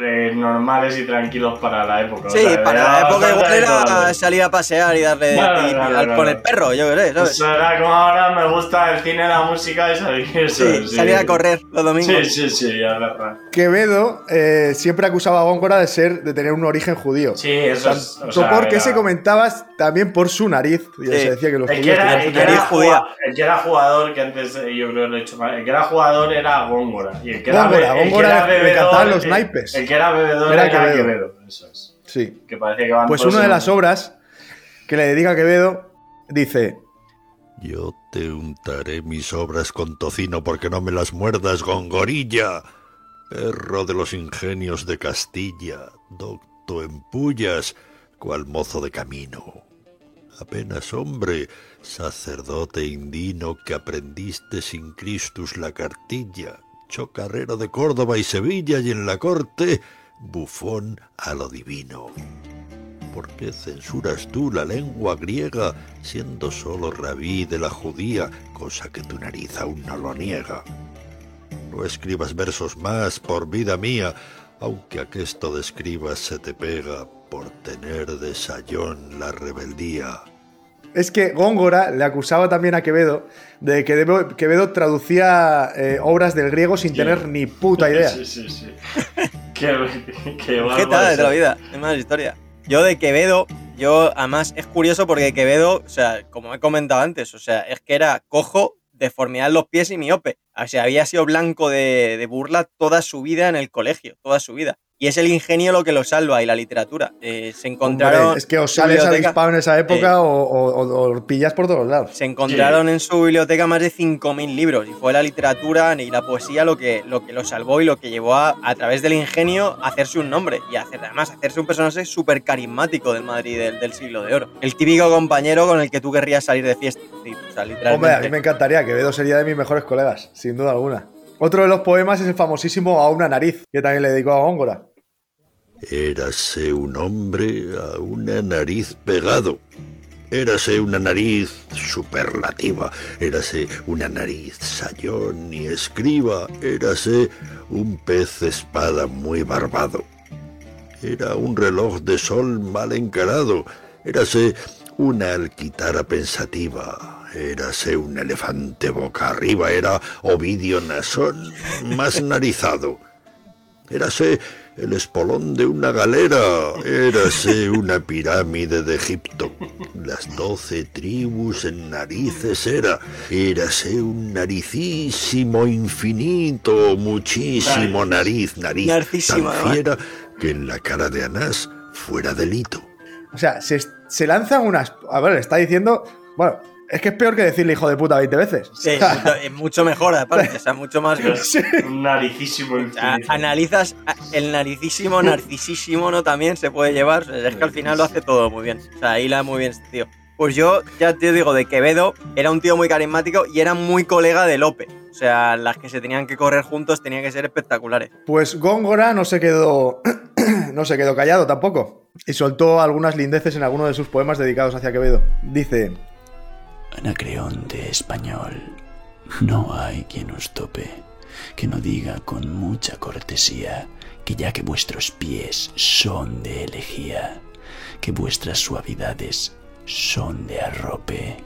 eh, normales y tranquilos para la época. o Sí, sea, para era la época igual era salir a pasear y darle Claro, y- claro, al- claro. con el perro, yo sé, ¿sabes? Eso era como ahora me gusta el cine, la música y salir, eso, Sí, salir a correr los domingos. Sí, sí, sí, es verdad. Quevedo eh, siempre acusaba a Góngora de ser de tener un origen judío. Sí, eso es. o sea, porque era- se comentaba también por su nariz. Y Sí. se decía que los El que, era, el, que judía. el que era jugador, que antes eh, yo creo que lo he hecho mal, el que era jugador era Góngora. Y el que era, Góngora, el que Góngora era le bebedor, encantaban los el- naipes. El que era bebedor Era era, Quevedo. Quevedo. Eso es. Sí. Que parece que van Pues una de las obras que le dedica a Quevedo dice: Yo te untaré mis obras con tocino porque no me las muerdas, gongorilla. Perro de los ingenios de Castilla, docto en pullas, cual mozo de camino. Apenas hombre, sacerdote indino que aprendiste sin Christus la cartilla, chocarrero de Córdoba y Sevilla y en la corte, bufón a lo divino. ¿Por qué censuras tú la lengua griega, siendo solo rabí de la judía, cosa que tu nariz aún no lo niega? No escribas versos más, por vida mía, aunque aquesto de escribas se te pega por tener de sayón la rebeldía. Es que Góngora le acusaba también a Quevedo de que Quevedo traducía eh, obras del griego sin Sí. tener ni puta idea. Sí, sí, sí. qué, qué bárbaro Jeta de la vida, es más historia. Yo de Quevedo, yo además es curioso porque Quevedo, o sea, como he comentado antes, o sea, es que era cojo, deformidad en los pies y miope. O sea, había sido blanco de, de burla toda su vida en el colegio, toda su vida. Y es el ingenio lo que lo salva y la literatura. Eh, se encontraron. Hombre, es que os sales biblioteca- avispado en esa época Eh. o, o- o- o pillas por todos lados. Se encontraron en su biblioteca más de 5.000 libros y fue la literatura y la poesía lo que lo, que lo salvó y lo que llevó a, a través del ingenio a hacerse un nombre y a hacer, además hacerse un personaje súper carismático del Madrid del, del siglo de oro. El típico compañero con el que tú querrías salir de fiesta. O sea, literalmente. Hombre, a mí me encantaría. Quevedo sería de mis mejores colegas, sin duda alguna. Otro de los poemas es el famosísimo A una nariz, que también le dedicó a Góngora. Érase un hombre a una nariz pegado. Érase una nariz superlativa. Érase una nariz sayón y escriba. Érase un pez espada muy barbado. Era un reloj de sol mal encarado. Érase una alquitara pensativa. Érase un elefante boca arriba. Era Ovidio Nasón más narizado. Érase el espolón de una galera, érase una pirámide de Egipto. Las doce tribus en narices era, érase un naricísimo infinito, muchísimo nariz, nariz, Narcísimo, tan fiera que en la cara de Anás fuera delito. O sea, se, se lanzan unas. A ver, le está diciendo. Bueno, es que es peor que decirle hijo de puta 20 veces. Sí, es mucho mejor, aparte, o sea, mucho más. Un naricísimo O sea, infinito. analizas el naricísimo, narcisísimo, ¿no? También se puede llevar. Es que al final lo hace todo muy bien. O sea, hila muy bien tío. Pues yo ya te digo, de Quevedo era un tío muy carismático y era muy colega de Lope. O sea, las que se tenían que correr juntos tenían que ser espectaculares. Pues Góngora no se quedó. no se quedó callado tampoco. Y soltó algunas lindeces en alguno de sus poemas dedicados hacia Quevedo. Dice. Anacreonte español, no hay quien os tope, que no diga con mucha cortesía que ya que vuestros pies son de elegía, que vuestras suavidades son de arrope.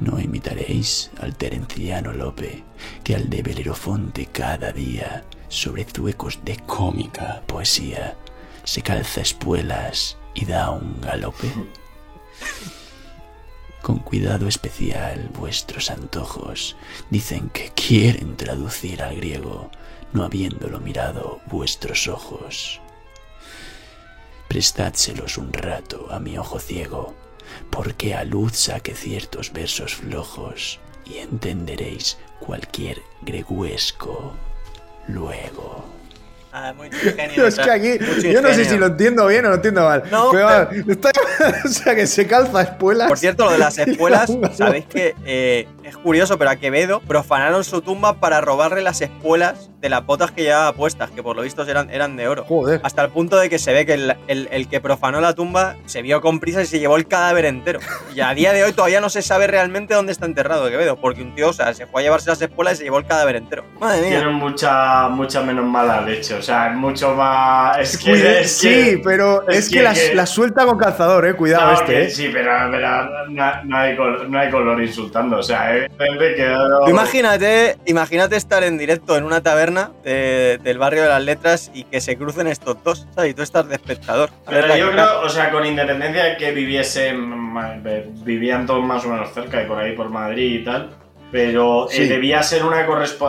No imitaréis al terenciano Lope, que al de Belerofonte cada día, sobre zuecos de cómica poesía, se calza espuelas y da un galope. Con cuidado especial vuestros antojos dicen que quieren traducir al griego, no habiéndolo mirado vuestros ojos. Prestádselos un rato a mi ojo ciego, porque a luz saque ciertos versos flojos y entenderéis cualquier greguesco luego. Ah, muy ingenio. Tío, es que aquí. mucho Yo no sé si lo entiendo bien o lo entiendo mal. No, pero, pero- vamos, está- o sea, que se calza espuelas. Por cierto, lo de las espuelas, sabéis que eh, es curioso, pero a Quevedo profanaron su tumba para robarle las espuelas de las botas que llevaba puestas, que por lo visto eran, eran de oro. Joder. Hasta el punto de que se ve que el, el- el que profanó la tumba se vio con prisa y se llevó el cadáver entero. Y a día de hoy todavía no se sabe realmente dónde está enterrado Quevedo, porque un tío, o sea, se fue a llevarse las espuelas y se llevó el cadáver entero. Madre mía. Tienen mucha, mucha menos mala leche. O sea, es mucho más. Es que. Cuide- es sí, que- pero es, es que, que- las suelta con calzador, eh. Cuidado No, este, eh. Sí, pero, pero no, no hay color, no hay color insultando. O sea. Tú imagínate, imagínate estar en directo en una taberna de- del barrio de las letras y que se crucen estos dos, ¿sabes? Y tú estás de espectador. Pero yo creo, o sea, con independencia de que viviesen, vivían todos más o menos cerca y por ahí por Madrid y tal, pero eh, debía ser una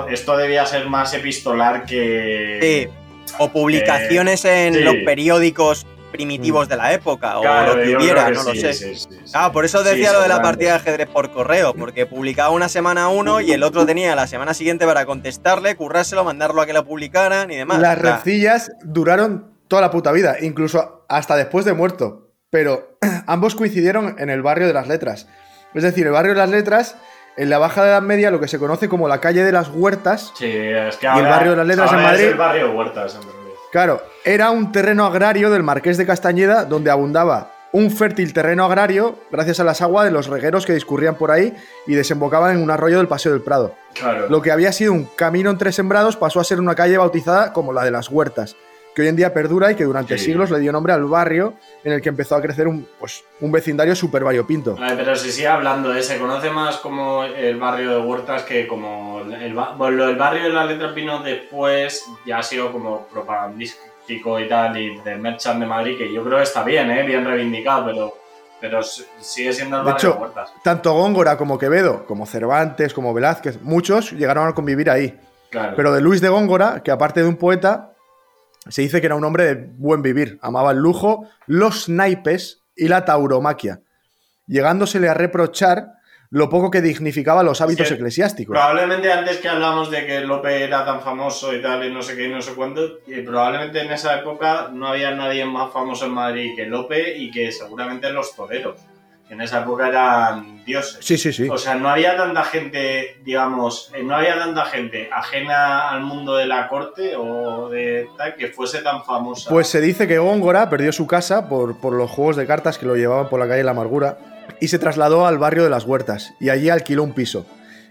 esto debía ser más epistolar que... Sí. O publicaciones en sí. los periódicos primitivos de la época, Claro, o lo que hubiera, que no lo sé. sí, sí, sí. Ah, por eso Sí, decía lo de la partida de ajedrez por correo, porque publicaba una semana uno y el otro tenía la semana siguiente para contestarle, currárselo, mandarlo a que lo publicaran y demás. Las rencillas duraron toda la puta vida, incluso hasta después de muerto. Pero ambos coincidieron en el barrio de las letras. Es decir, el barrio de las letras, en la Baja Edad Media, lo que se conoce como la calle de las Huertas, Sí, es que el ahora, barrio de las letras en ahora es Madrid? el barrio de Huertas, en. Claro, era un terreno agrario del Marqués de Castañeda donde abundaba un fértil terreno agrario gracias a las aguas de los regueros que discurrían por ahí y desembocaban en un arroyo del Paseo del Prado. Claro. Lo que había sido un camino entre sembrados pasó a ser una calle bautizada como la de las Huertas, que hoy en día perdura y que durante Sí. siglos le dio nombre al barrio en el que empezó a crecer un, pues, un vecindario súper variopinto. Vale, pero se sigue hablando de se conoce más como el barrio de Huertas que como el, bueno, del barrio de las letras vino después, ya ha sido como propagandístico y tal, y de Merchant de Madrid, que yo creo que está bien, ¿eh? bien reivindicado, pero, pero sigue siendo el De barrio hecho, de Huertas. Tanto Góngora como Quevedo, como Cervantes, como Velázquez, muchos llegaron a convivir ahí. Claro. Pero de Luis de Góngora, que aparte de un poeta, se dice que era un hombre de buen vivir, amaba el lujo, los naipes y la tauromaquia, llegándosele a reprochar lo poco que dignificaba los hábitos eclesiásticos. Probablemente antes que hablamos de que Lope era tan famoso y tal, y no sé qué, y no sé cuánto, y probablemente en esa época no había nadie más famoso en Madrid que Lope y que seguramente los toreros. En esa época eran dioses. Sí, sí, sí. O sea, no había tanta gente, digamos, eh, no había tanta gente ajena al mundo de la corte o de tal que fuese tan famosa. Pues se dice que Góngora perdió su casa por, por los juegos de cartas que lo llevaban por la calle La Amargura y se trasladó al barrio de las Huertas y allí alquiló un piso.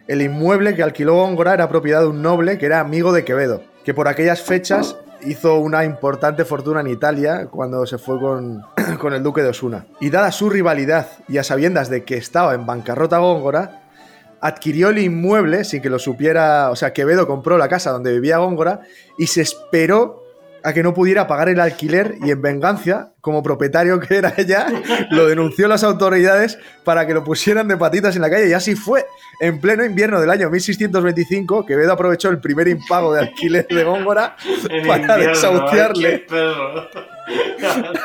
El inmueble que alquiló Góngora era propiedad de un noble que era amigo de Quevedo, que por aquellas fechas hizo una importante fortuna en Italia cuando se fue con, con el duque de Osuna. Y dada su rivalidad y a sabiendas de que estaba en bancarrota Góngora, adquirió el inmueble sin que lo supiera, o sea, Quevedo compró la casa donde vivía Góngora y se esperó a que no pudiera pagar el alquiler y en venganza, como propietario que era ella, lo denunció a las autoridades para que lo pusieran de patitas en la calle y así fue. En pleno invierno del año 1625, Quevedo aprovechó el primer impago de alquiler de Góngora para invierno, desahuciarle ¡Qué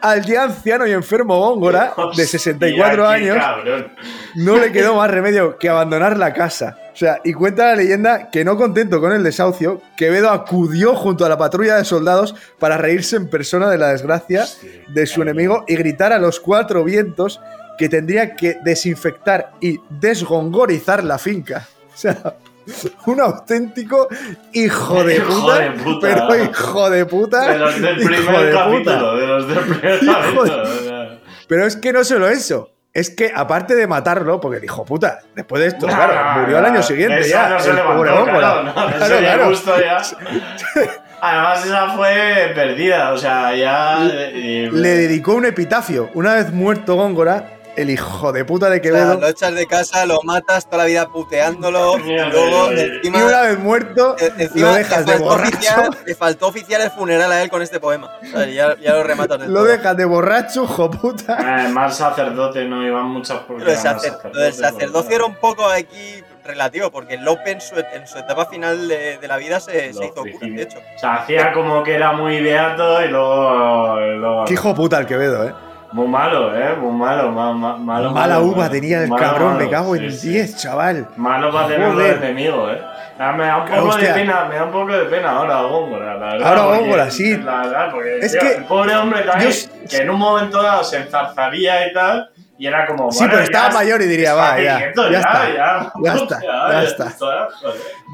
al, ya anciano y enfermo Góngora, de 64 Hostia, qué años, cabrón. no le quedó más remedio que abandonar la casa. O sea, y cuenta la leyenda que no contento con el desahucio, Quevedo acudió junto a la patrulla de soldados para reírse en persona de la desgracia de su enemigo y gritar a los cuatro vientos que tendría que desinfectar y desgongorizar la finca. O sea, un auténtico hijo de Hijo puta, de puta. pero hijo de puta, De los del hijo primer capítulo, de los del primer Hijo capítulo. de- o sea. Pero es que no solo eso. Es que aparte de matarlo, porque dijo, puta, después de esto, claro, murió al año siguiente ya. no se el levantó, pobre Góngora. claro, no, Claro, ese ya claro. justo ya. Además, esa fue perdida, o sea, ya. Le dedicó un epitafio. Una vez muerto Góngora, el hijo de puta de O sea, Quevedo, lo echas de casa, lo matas toda la vida puteándolo, luego mierda. y encima, una vez muerto, eh, encima lo dejas de borracho. oficiar- le faltó oficiar el funeral a él con este poema. O sea, ya, ya lo rematas Lo dejas de borracho, hijo puta. Además, sacerdote no iban muchas porque. Lo del, eran sacer- sacerdotes, lo del sacerdocio era un poco aquí relativo, porque Lope en su, en su etapa final de, de la vida se, hizo cura, de hecho. O sea, hacía como que era muy beato y luego. y luego- Qué hijo puta el Quevedo, eh. Muy malo, ¿eh? Muy malo, ma- ma- malo. Mala malo, uva malo. tenía el Malo, cabrón, me cago sí, en sí. 10, chaval. Malo para tenerlo de Joder. enemigo, ¿eh? Me da un poco Hostia. de pena, me da un poco de pena ahora Góngora, la verdad. Ahora Góngora, sí. La verdad, porque Es tío, que- el pobre hombre también, yo- que en un momento dado se enzarzaría y tal, y era como. Sí, bueno, pero estaba es- mayor y diría, va, ya, ya está, ya, ya está, ya está.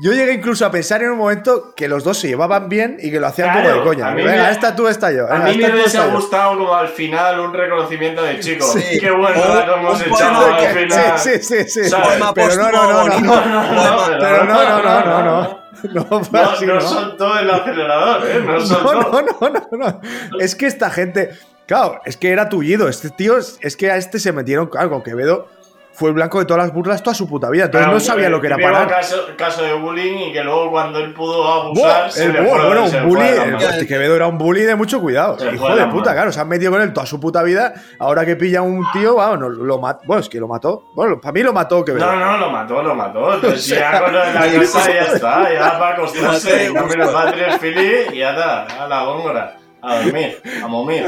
Yo llegué incluso a pensar en un momento que los dos se llevaban bien y que lo hacían Claro, como de coña. Venga, me- esta tú, esta yo. A mí me hubiese gustado como al final un reconocimiento de chicos. Sí. Qué bueno que hemos echado poema al que- final. Sí, sí, sí, sí. Pero no, no, no, Pero no, no, no, no, no. No, No, no ¿no? soltó el acelerador, ¿eh? No no, no, no, no. Es que esta gente. Claro, es que era tullido. Este tío, es- que a este se metieron. Claro, con Quevedo fue el blanco de todas las burlas toda su puta vida. Entonces Claro, no sabía lo que era parar. Caso, caso de bullying y que luego cuando él pudo abusar, Buah, se el le bueno, se un bully. la el- mano. este Quevedo era un bully de mucho cuidado. Se Hijo de la puta, claro. Se han metido con él toda su puta vida. Ahora que pilla un tío, vamos, no, lo mató. Bueno, es que lo mató. Bueno, para mí lo mató Quevedo. No, no, lo mató, lo mató. Entonces O sea, ya con lo de la casa ya está, ya para Me acostarse, gusto. los padres fili y ya está, a la góngora. A dormir, a momir.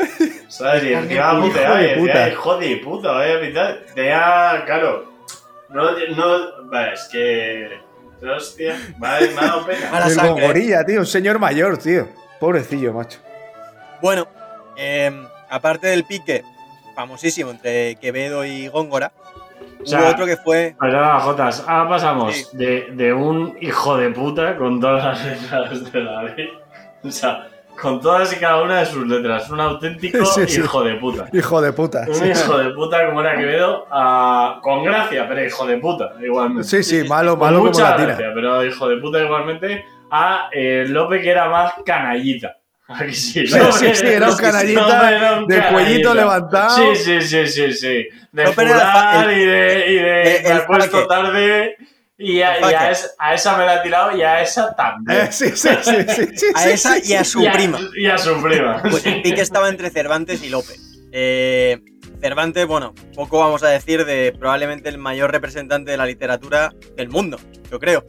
¿Sabes? Y encima Hijo de putear, y puta. decía, hijo de puta, vaya pitar. Tenía, claro. No, no, va, es que. Hostia, vale, me ha dado pena. Mala el sangre. gongorilla, tío. Un señor mayor, tío. Pobrecillo, macho. Bueno, eh, aparte del pique famosísimo entre Quevedo y Góngora, O sea, hubo otro que fue. Perdona, Jotas, ahora pasamos Sí. de, de un hijo de puta con todas las letras de la ley. O sea, con todas y cada una de sus letras. Un auténtico Sí, sí. hijo de puta. Hijo de puta. Un Sí, hijo de puta como era Quevedo, ah, con gracia, pero hijo de puta, igualmente. sí, sí, malo, Con malo como mucha la tira. gracia, pero hijo de puta igualmente. A eh, Lope que era más canallita. ¿A que sí? Sí, sí, sí, era un canallita, Lope era un de cuellito canallita. levantado. Sí, sí, sí, sí, sí. De furar el- y de, y de el faque. tarde. Y, a, y a faque. es- a esa me la he tirado y a esa también. Eh, sí, sí, sí, sí, sí, A sí, esa sí, y a su y a, prima. Y a su prima. Pues el pique estaba entre Cervantes y Lope. Eh, Cervantes, bueno, poco vamos a decir de probablemente el mayor representante de la literatura del mundo, yo creo,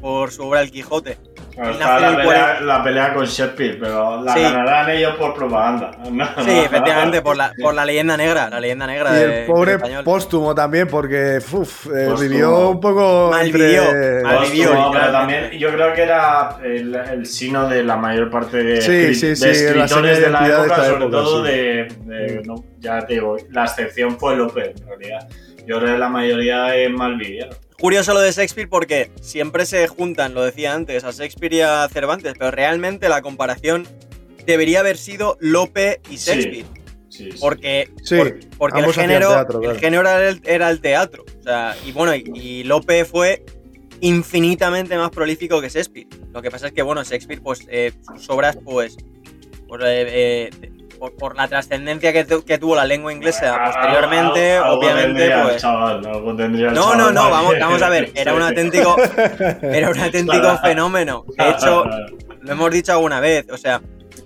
por su obra El Quijote. Está la, el pelea, la pelea con Shakespeare, pero la Sí. ganarán ellos por propaganda. No, Sí, no. efectivamente, por la, por la leyenda negra, la leyenda negra Y de el pobre póstumo también, porque uf, eh, vivió un poco. Malvivió, entre- mal- Póstumo, vivió, pero también yo creo que era el, el sino de la mayor parte de, Sí, sí, de escritores de de la época, sobre época, todo sí. de, de- no, ya te digo, la excepción fue López, en realidad. Yo creo que la mayoría es malvivieron. Curioso lo de Shakespeare porque siempre se juntan, lo decía antes, a Shakespeare y a Cervantes, pero realmente la comparación debería haber sido Lope y Shakespeare. Sí, sí. Porque, Sí, por- porque el género, teatro, el género era el, era el teatro. O sea, y bueno, y, y Lope fue infinitamente más prolífico que Shakespeare. Lo que pasa es que, bueno, Shakespeare, pues, eh, sus obras, pues, eh, eh, por, por la trascendencia que, tu- que tuvo la lengua inglesa posteriormente, algo obviamente, tendría el pues... chaval, algo tendría el No, chaval. no, no, para vamos, vamos a ver, era un auténtico, era un auténtico fenómeno. De hecho, lo hemos dicho alguna vez, o sea,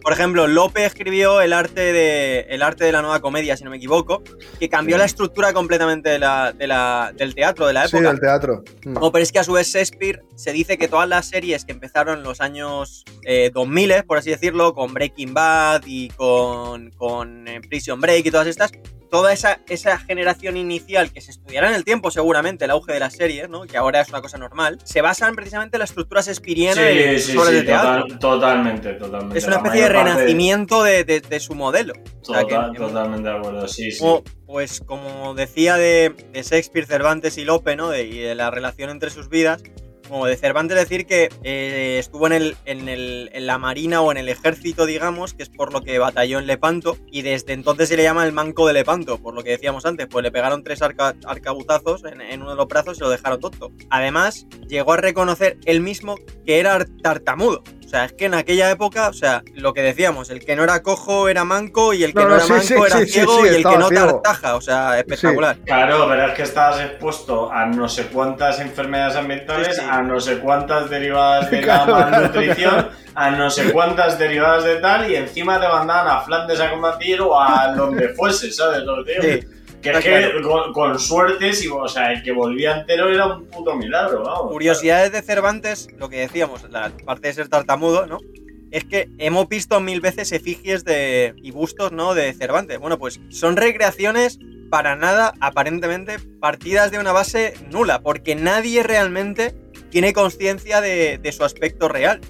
por ejemplo, Lope escribió el arte de, el arte de la nueva comedia, si no me equivoco, que cambió Sí. la estructura completamente de la, de la- del teatro de la Sí, época. del teatro. Mm. No, pero es que a su vez Shakespeare se dice que todas las series que empezaron en los años eh, 2000, por así decirlo, con Breaking Bad y con, con eh, Prison Break y todas estas, toda esa, esa generación inicial que se estudiará en el tiempo seguramente, el auge de las series, ¿no? que ahora es una cosa normal, se basan precisamente en la estructura shakespeariana y Sí, sí, sí, de teatro. total- totalmente, totalmente. Es una especie de renacimiento de, de- de su modelo. O sea, que- Total- que- totalmente de acuerdo, sí, sí. como- pues como decía de, de Shakespeare, Cervantes y Lope, ¿no? Y de la relación entre sus vidas. Como de Cervantes decir que eh, estuvo en, el, en, el- en la marina o en el ejército, digamos, que es por lo que batalló en Lepanto, y desde entonces se le llama el manco de Lepanto, por lo que decíamos antes, pues le pegaron tres arca- arcabuzazos en, en uno de los brazos y lo dejaron tonto. Además, llegó a reconocer él mismo que era tartamudo. O sea, es que en aquella época, o sea, lo que decíamos, el que no era cojo era manco y el que No, no, no, era sí, manco sí, era sí, ciego sí, y el que no ciego. tartaja, o sea, espectacular. Claro, pero es que estabas expuesto a no sé cuántas enfermedades ambientales, Sí, sí. a no sé cuántas derivadas de la malnutrición, a no sé cuántas derivadas de tal, y encima te mandaban a Flandes a combatir o a donde fuese, ¿sabes? Lo que te digo? Sí. Que es está que claro. con, con suerte, si, o sea, el que volvía entero era un puto milagro, vamos. Curiosidades de Cervantes, lo que decíamos, la parte de ser tartamudo, ¿no? Es que hemos visto mil veces efigies de, y bustos, ¿no? De Cervantes. Bueno, pues son recreaciones para nada, aparentemente, partidas de una base nula, porque nadie realmente tiene conciencia de, de su aspecto real.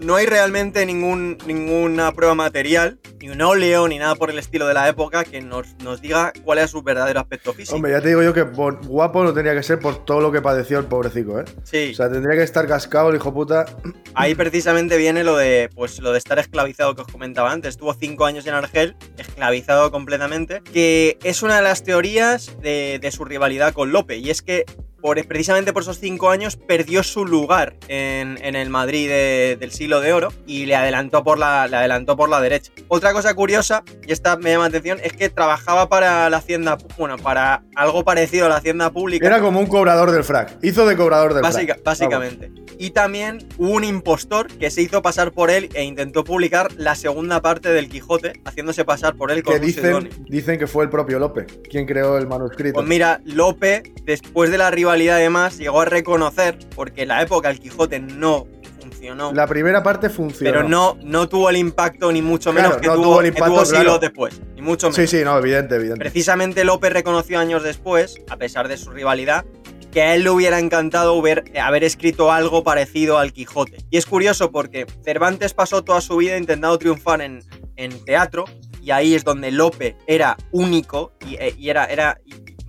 No hay realmente ningún, ninguna prueba material, ni un óleo, ni nada por el estilo de la época que nos, nos diga cuál es su verdadero aspecto físico. Hombre, ya te digo yo que por- guapo no tenía que ser por todo lo que padeció el pobrecito, ¿eh? sí. O sea, tendría que estar cascado el hijo puta. Ahí precisamente viene lo de, pues, lo de estar esclavizado que os comentaba antes. Estuvo cinco años en Argel, esclavizado completamente, que es una de las teorías de, de su rivalidad con Lope. Y es que por, precisamente por esos cinco años perdió su lugar en, en el Madrid de- del siglo de oro y le adelantó, por la, le adelantó por la derecha. Otra cosa curiosa, y esta me llama la atención, es que trabajaba para la hacienda, bueno, para algo parecido a la hacienda pública. Era como un cobrador del frac. Hizo de cobrador del Básica- frac. básicamente. Y también hubo un impostor que se hizo pasar por él e intentó publicar la segunda parte del Quijote, haciéndose pasar por él con Que un dicen, dicen que fue el propio Lope quien creó el manuscrito. Pues mira, Lope, después de la rivalidad además, llegó a reconocer, porque en la época el Quijote no funcionó, La primera parte funcionó. pero no, no tuvo el impacto ni mucho Claro, menos que, no tuvo, tuvo el que impacto, tuvo siglos claro. después, ni mucho menos. Sí, sí, no, evidente, evidente. Precisamente López reconoció años después, a pesar de su rivalidad, que a él le hubiera encantado haber escrito algo parecido al Quijote. Y es curioso porque Cervantes pasó toda su vida intentando triunfar en, en teatro, y ahí es donde Lope era único y, eh, y era, era,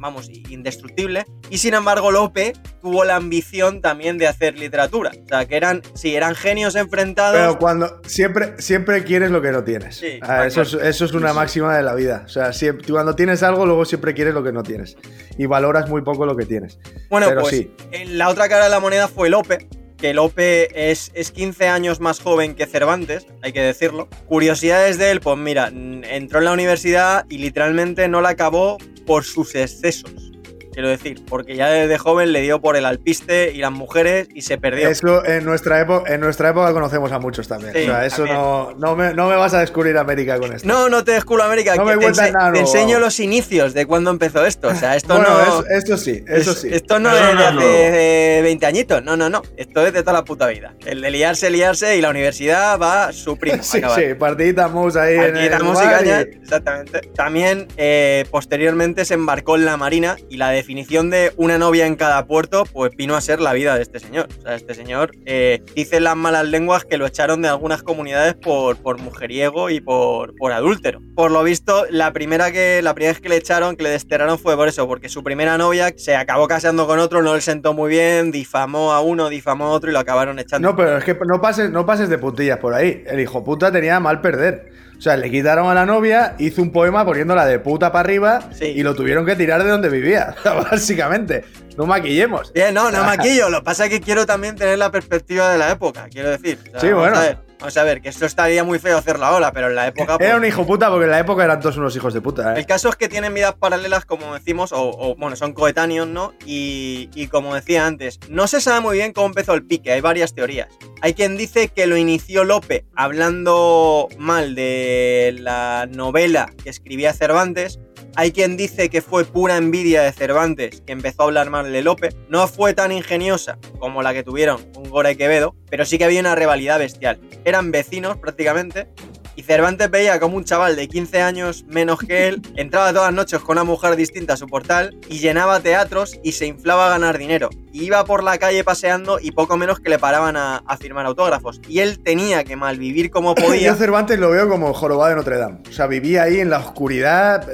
vamos, indestructible. Y sin embargo, Lope tuvo la ambición también de hacer literatura. O sea, que eran, sí, eran genios enfrentados. Pero cuando siempre, siempre quieres lo que no tienes. Sí, Ah, eso, es, eso es una máxima de la vida. O sea, siempre, cuando tienes algo, luego siempre quieres lo que no tienes. Y valoras muy poco lo que tienes. Bueno, Pero pues sí. en la otra cara de la moneda fue Lope, que Lope es, es 15 años más joven que Cervantes, hay que decirlo. Curiosidades de él, pues mira, entró en la universidad y literalmente no la acabó por sus excesos. Quiero decir, porque ya desde joven le dio por el alpiste y las mujeres y se perdió. Eso en nuestra, época, en nuestra época conocemos a muchos también. Sí, o sea, eso también. no, no, me, no me vas a descubrir América con esto. No, no te descubro América, No que me te, cuentas ense- nada te enseño los inicios de cuando empezó esto. O sea, esto Bueno, no. eso sí, eso es- sí. Esto no es de hace eh, 20 añitos. No, no, no. Esto es de toda la puta vida. El de liarse, liarse y la universidad va su primo. Sí, acabar. sí, partidita mus ahí en Aquí el y bar cañas, y- exactamente. También eh, posteriormente se embarcó en la marina y la definición de una novia en cada puerto pues vino a ser la vida de este señor. O sea, este señor eh, dice las malas lenguas que lo echaron de algunas comunidades por, por mujeriego y por, por adúltero. Por lo visto, la primera, que, la primera vez que le echaron, que le desterraron fue por eso, porque su primera novia se acabó casando con otro, no le sentó muy bien, difamó a uno, difamó a otro y lo acabaron echando. No, pero es que no pases, no pases de puntillas por ahí. El hijo puta tenía mal perder. O sea, le quitaron a la novia, hizo un poema poniéndola de puta para arriba Sí. y lo tuvieron que tirar de donde vivía. Básicamente. No maquillemos. Bien, no, no maquillo. Lo que pasa es que quiero también tener la perspectiva de la época, quiero decir. O sea, Sí, bueno. A ver, vamos a ver, que esto estaría muy feo hacerlo ahora, pero en la época. pues, Era un hijo puta porque en la época eran todos unos hijos de puta. ¿eh? El caso es que tienen vidas paralelas, como decimos, o, o, bueno, son coetáneos, ¿no? Y, y como decía antes, no se sabe muy bien cómo empezó el pique, hay varias teorías. Hay quien dice que lo inició Lope hablando mal de la novela que escribía Cervantes. Hay quien dice que fue pura envidia de Cervantes que empezó a hablar mal de Lope. No fue tan ingeniosa como la que tuvieron Góngora y Quevedo, pero sí que había una rivalidad bestial. Eran vecinos prácticamente y Cervantes veía como un chaval de 15 años menos que él entraba todas las noches con una mujer distinta a su portal y llenaba teatros y se inflaba a ganar dinero. Y iba por la calle paseando y poco menos que le paraban a, a firmar autógrafos. Y él tenía que malvivir como podía. Yo Cervantes lo veo como jorobado de Notre Dame. O sea, vivía ahí en la oscuridad.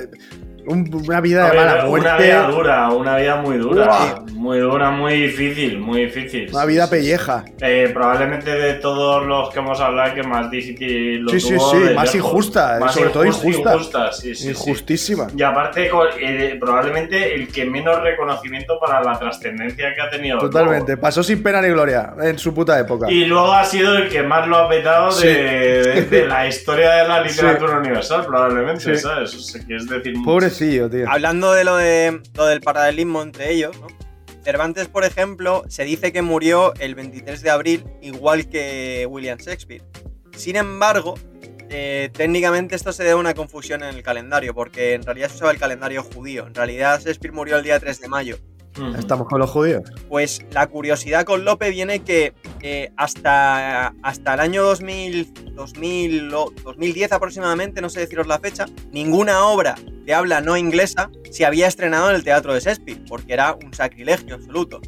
Eh, un- una vida de mala muerte. Una vida dura, una vida muy dura. Muy dura, muy difícil, muy difícil. Una vida pelleja. Eh, probablemente de todos los que hemos hablado, que más difícil lo Sí, sí, tuvo sí, de más lejos. injusta, Más sobre todo injusta. injusta, sí, sí, sí. Injustísima. Y aparte, eh, probablemente el que menos reconocimiento para la trascendencia que ha tenido. Totalmente. Pasó sin pena ni gloria en su puta época. Y luego ha sido el que más lo ha petado Sí. de, de- de la historia de la literatura Sí. universal, probablemente, Sí. ¿sabes? O sea, que es decir. Hablando de lo, de lo del paralelismo entre ellos, ¿no? Cervantes, por ejemplo, se dice que murió el 23 de abril, igual que William Shakespeare. Sin embargo, eh, técnicamente esto se debe a una confusión en el calendario, porque en realidad se usaba el calendario judío. En realidad Shakespeare murió el día 3 de mayo. Estamos con los judíos. Pues la curiosidad con Lope viene que eh, hasta, hasta el año 2000, 2000 o 2010 aproximadamente, no sé deciros la fecha, ninguna obra de habla no inglesa se había estrenado en el teatro de Shakespeare, porque era un sacrilegio absoluto.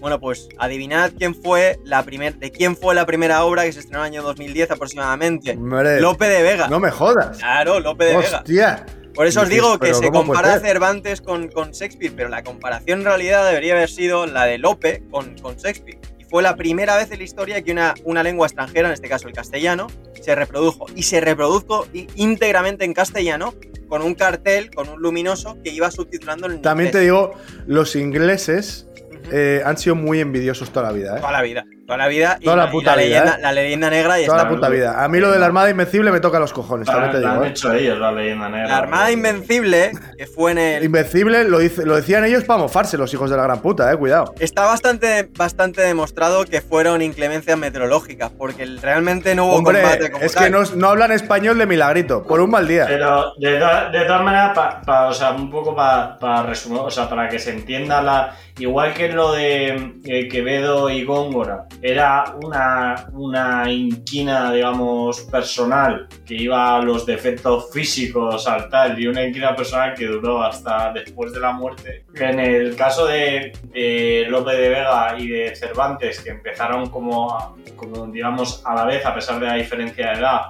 Bueno, pues adivinad quién fue la primer, de quién fue la primera obra que se estrenó en el año 2010 aproximadamente. Hombre, Lope de Vega. no me jodas. Claro, Lope de Vega. Hostia. Por eso os digo que se ¿cómo puede compara? Cervantes con, con Shakespeare, pero la comparación en realidad debería haber sido la de Lope con, con Shakespeare. Y fue la primera vez en la historia que una, una lengua extranjera, en este caso el castellano, se reprodujo. Y se reprodujo íntegramente en castellano con un cartel, con un luminoso que iba subtitulando en También te digo, los ingleses eh, han sido muy envidiosos toda la vida, ¿eh? Toda la vida, toda la vida. y Toda la y puta vida, leyenda, ¿eh? la leyenda negra y Toda está. la puta vida. A mí lo de la Armada Invencible me toca los cojones, La, te digo, han ¿eh? hecho ellos, la leyenda negra. La Armada Invencible, que fue en el, Invencible lo, dice- lo decían ellos para mofarse, los hijos de la gran puta, eh, cuidado. Está bastante, bastante demostrado que fueron inclemencias meteorológicas, porque realmente no hubo Hombre, combate como es tal. que no, no hablan español de milagrito, por un mal día. Pero de, to- de todas maneras, pa- pa- o sea, un poco para resumir, o sea, para que se entienda la. Igual que lo de eh, Quevedo y Góngora, era una, una inquina, digamos, personal que iba a los defectos físicos al tal, y una inquina personal que duró hasta después de la muerte. En el caso de, de Lope de Vega y de Cervantes, que empezaron como, como, digamos, a la vez, a pesar de la diferencia de edad,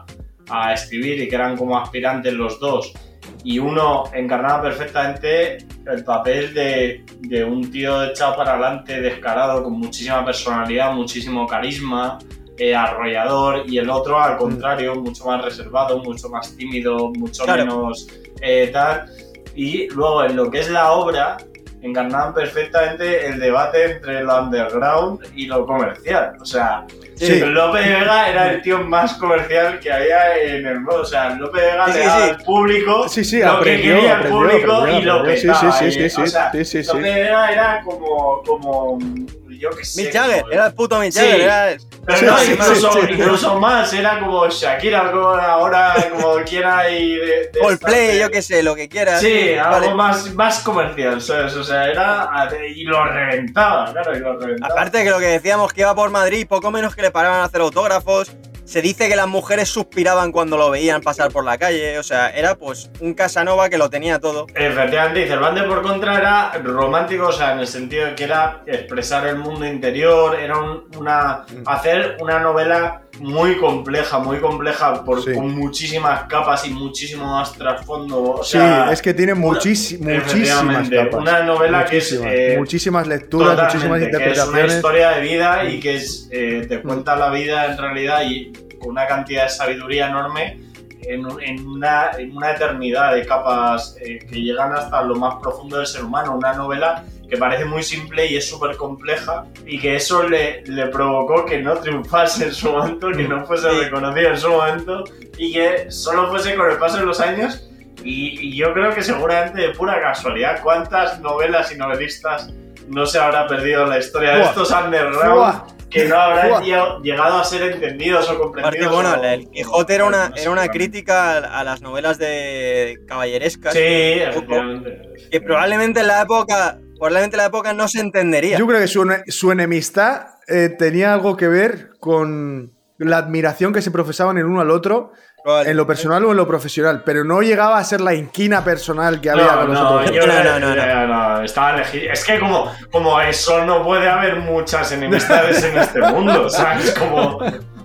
a escribir y que eran como aspirantes los dos. Y uno encarnaba perfectamente el papel de, de un tío echado para adelante, descarado, con muchísima personalidad, muchísimo carisma, eh, arrollador, y el otro, al contrario, mucho más reservado, mucho más tímido, mucho Claro. menos eh, tal. Y luego, en lo que es la obra, encarnaban perfectamente el debate entre lo underground y lo comercial. O sea, Sí. Lope de Vega era el tío más comercial que había en el mundo. O sea, Lope de Vega Sí, le sí, daba sí. al público Sí, sí, lo aprendió, que quería el aprendió, público aprendió, y lo aprendió. Sí, petaba. sí, sí, eh. sí, o sea, sí, sí, sí. Lope de Vega era como, como yo qué sé. Mick Jagger, como- era el puto Mick Sí. Jagger, era el- Pero no, sí, incluso, sí, sí. incluso más, era como Shakira, como ahora, como quiera y de, de Coldplay, yo qué sé, lo que quieras. Sí, algo Vale. más, más comercial, ¿sabes? O sea, era. Y lo reventaba, claro, y lo reventaba. Aparte que lo que decíamos que iba por Madrid, poco menos que le paraban a hacer autógrafos. Se dice que las mujeres suspiraban cuando lo veían pasar por la calle. O sea, era pues un Casanova que lo tenía todo. Efectivamente, y Cervantes por contra era romántico, o sea, en el sentido de que era expresar el mundo interior, era un- una hacer una novela muy compleja, muy compleja, por, Sí. con muchísimas capas y muchísimo más trasfondo. O Sí, sea, es que tiene muchísimas efectivamente, capas. Una novela muchísimas, que es. eh, muchísimas lecturas, muchísimas Totalmente, que es una interpretaciones. historia de vida y que es, eh, te cuenta la vida en realidad y con una cantidad de sabiduría enorme en, en una, en una eternidad de capas eh, que llegan hasta lo más profundo del ser humano. Una novela que parece muy simple y es súper compleja y que eso le, le provocó que no triunfase en su momento, que no fuese reconocido en su momento y que solo fuese con el paso de los años. Y, y yo creo que seguramente de pura casualidad, ¿cuántas novelas y novelistas no se habrá perdido en la historia de estos underground Buah. que no habrán llegado- a ser entendidos o Aparte, comprendidos? bueno, o- el Quijote era una, era una crítica a, las novelas de caballerescas. Sí, poco, efectivamente. que probablemente en la época, probablemente en la época no se entendería. Yo creo que su, ene- su enemistad eh, tenía algo que ver con la admiración que se profesaban el uno al otro, en lo personal o en lo profesional, pero no llegaba a ser la inquina personal que había No, con los no, otros. yo No, no, no, no, no, estaba Es que como, como eso no puede haber muchas enemistades en este mundo, ¿sabes? Como